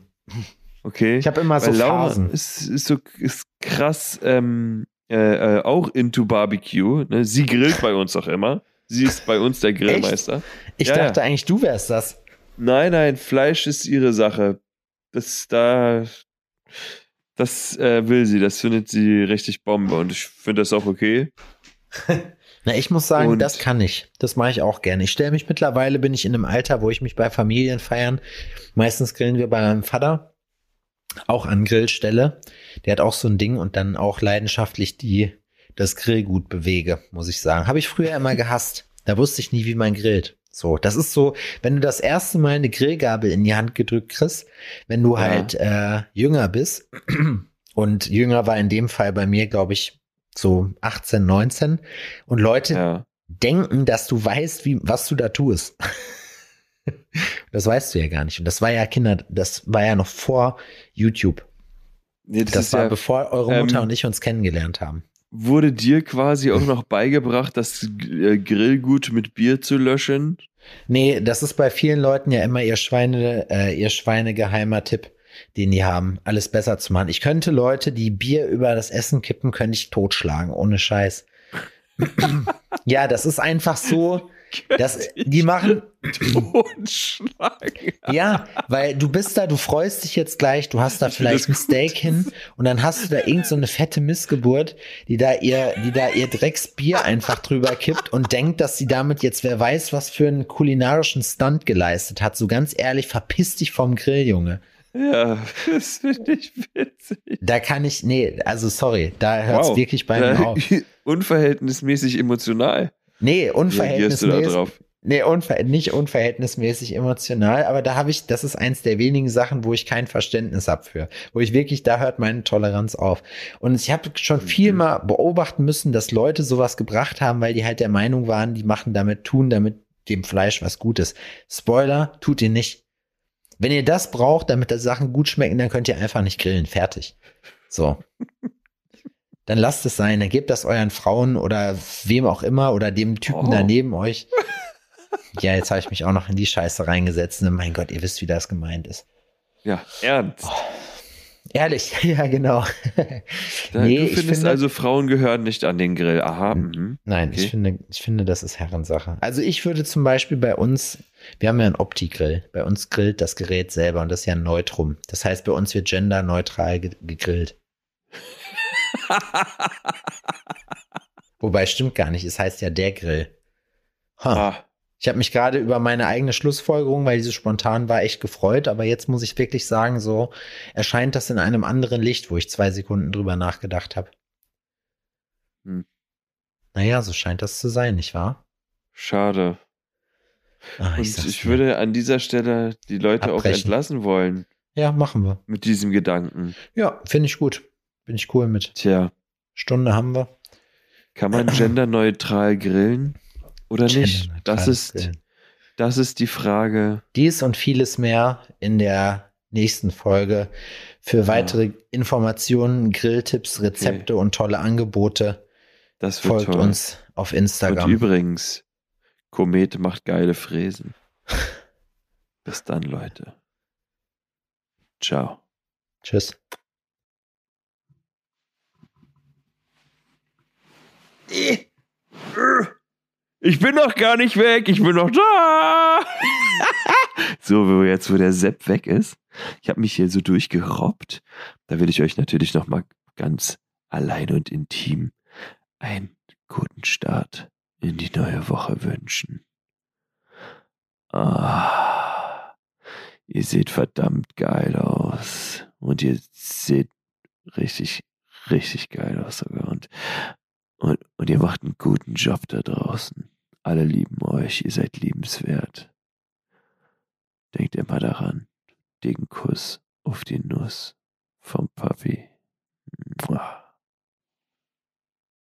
okay. Ich habe immer so Laura Phasen. ist, ist so ist krass ähm, äh, äh, auch into Barbecue. Ne? Sie grillt bei uns auch immer. Sie ist bei uns der Grillmeister. Ich ja, dachte eigentlich, du wärst das. Nein, nein, Fleisch ist ihre Sache. Das da, das äh, will sie. Das findet sie richtig Bombe und ich finde das auch okay. Na, ich muss sagen, Und- das kann ich. Das mache ich auch gerne. Ich stelle mich mittlerweile, bin ich in einem Alter, wo ich mich bei Familien feiern. Meistens grillen wir bei meinem Vater auch an Grillstelle. Der hat auch so ein Ding und dann auch leidenschaftlich die das Grillgut bewege, muss ich sagen. Habe ich früher immer gehasst. Da wusste ich nie, wie man grillt. So, das ist so, wenn du das erste Mal eine Grillgabel in die Hand gedrückt kriegst, wenn du Ja. halt äh, jünger bist und jünger war in dem Fall bei mir, glaube ich, so 18, 19 und Leute Ja. denken, dass du weißt, wie, was du da tust. das weißt du ja gar nicht. Und das war ja Kinder, das war ja noch vor YouTube. Nee, Das, das war ja, bevor eure Mutter ähm, und ich uns kennengelernt haben. wurde dir quasi auch noch beigebracht, das äh, Grillgut mit Bier zu löschen? Nee, das ist bei vielen Leuten ja immer ihr Schweine, äh, ihr schweinegeheimer Tipp, den die haben, alles besser zu machen. Ich könnte Leute, die Bier über das Essen kippen, könnte ich totschlagen, ohne Scheiß. Ja, das ist einfach so. Das, die machen, Totschlag. ja, weil du bist da, du freust dich jetzt gleich, du hast da vielleicht ein Steak hin und dann hast du da irgend so eine fette Missgeburt, die da ihr, die da ihr Drecksbier einfach drüber kippt und denkt, dass sie damit jetzt wer weiß, was für einen kulinarischen Stunt geleistet hat. So ganz ehrlich, verpiss dich vom Grill, Junge. Ja, das finde ich witzig. Da kann ich, nee, also sorry, da hört's Wow. wirklich bei mir auf. Unverhältnismäßig emotional. Nee, Reagierst du da unverhältnismäßig. drauf? Nee, unver nicht unverhältnismäßig emotional, aber da habe ich, das ist eins der wenigen Sachen, wo ich kein Verständnis habe für. Wo ich wirklich, da hört meine Toleranz auf. Und ich habe schon viel Mhm. mal beobachten müssen, dass Leute sowas gebracht haben, weil die halt der Meinung waren, die machen damit, tun damit dem Fleisch was Gutes. Spoiler, tut ihr nicht. Wenn ihr das braucht, damit die Sachen gut schmecken, dann könnt ihr einfach nicht grillen. Fertig. So. Dann lasst es sein, dann gebt das euren Frauen oder wem auch immer oder dem Typen Oh. da neben euch. Ja, jetzt habe ich mich auch noch in die Scheiße reingesetzt. Und mein Gott, ihr wisst, wie das gemeint ist. Ja, ernst. Ehrlich, ja, genau. Nee, du ich findest finde- also, Frauen gehören nicht an den Grill. Aha. Mhm. Nein, Okay. ich finde, ich finde, das ist Herrensache. Also ich würde zum Beispiel bei uns, wir haben ja einen Opti-Grill. Bei uns grillt das Gerät selber und das ist ja ein Neutrum. Das heißt, bei uns wird genderneutral ge gegrillt. Wobei stimmt gar nicht. Es heißt ja der Grill. Ha. Ah, Ich habe mich gerade über meine eigene Schlussfolgerung, weil diese spontan war, echt gefreut. Aber jetzt muss ich wirklich sagen, so erscheint das in einem anderen Licht, wo ich zwei Sekunden drüber nachgedacht habe. Hm. Naja, so scheint das zu sein, nicht wahr? schade. Ah, Und sag's ich würde an dieser Stelle die Leute auch Abbrechen. entlassen wollen Ja, machen wir. mit diesem Gedanken. Ja, finde ich gut. Bin ich cool mit. Tja, Stunde haben wir. kann man genderneutral grillen oder nicht? Das ist, das ist die Frage. Dies und vieles mehr in der nächsten Folge. Für weitere Informationen, Grilltipps, Rezepte und tolle Angebote Das wird folgt toll. uns auf Und Instagram. übrigens, Komet macht geile Fräsen. Bis dann, Leute. Ciao. Tschüss. Ich bin noch gar nicht weg, ich bin noch da. so, jetzt, wo der Sepp weg ist. Ich habe mich hier so durchgerobbt. Da will ich euch natürlich noch mal ganz allein und intim einen guten Start in die neue Woche wünschen. Ah, ihr seht verdammt geil aus. Und ihr seht richtig, richtig geil aus sogar. Und und, und ihr macht einen guten Job da draußen. Alle lieben euch, ihr seid liebenswert. Denkt immer daran. Dicken Kuss auf die Nuss vom Papi. Mua.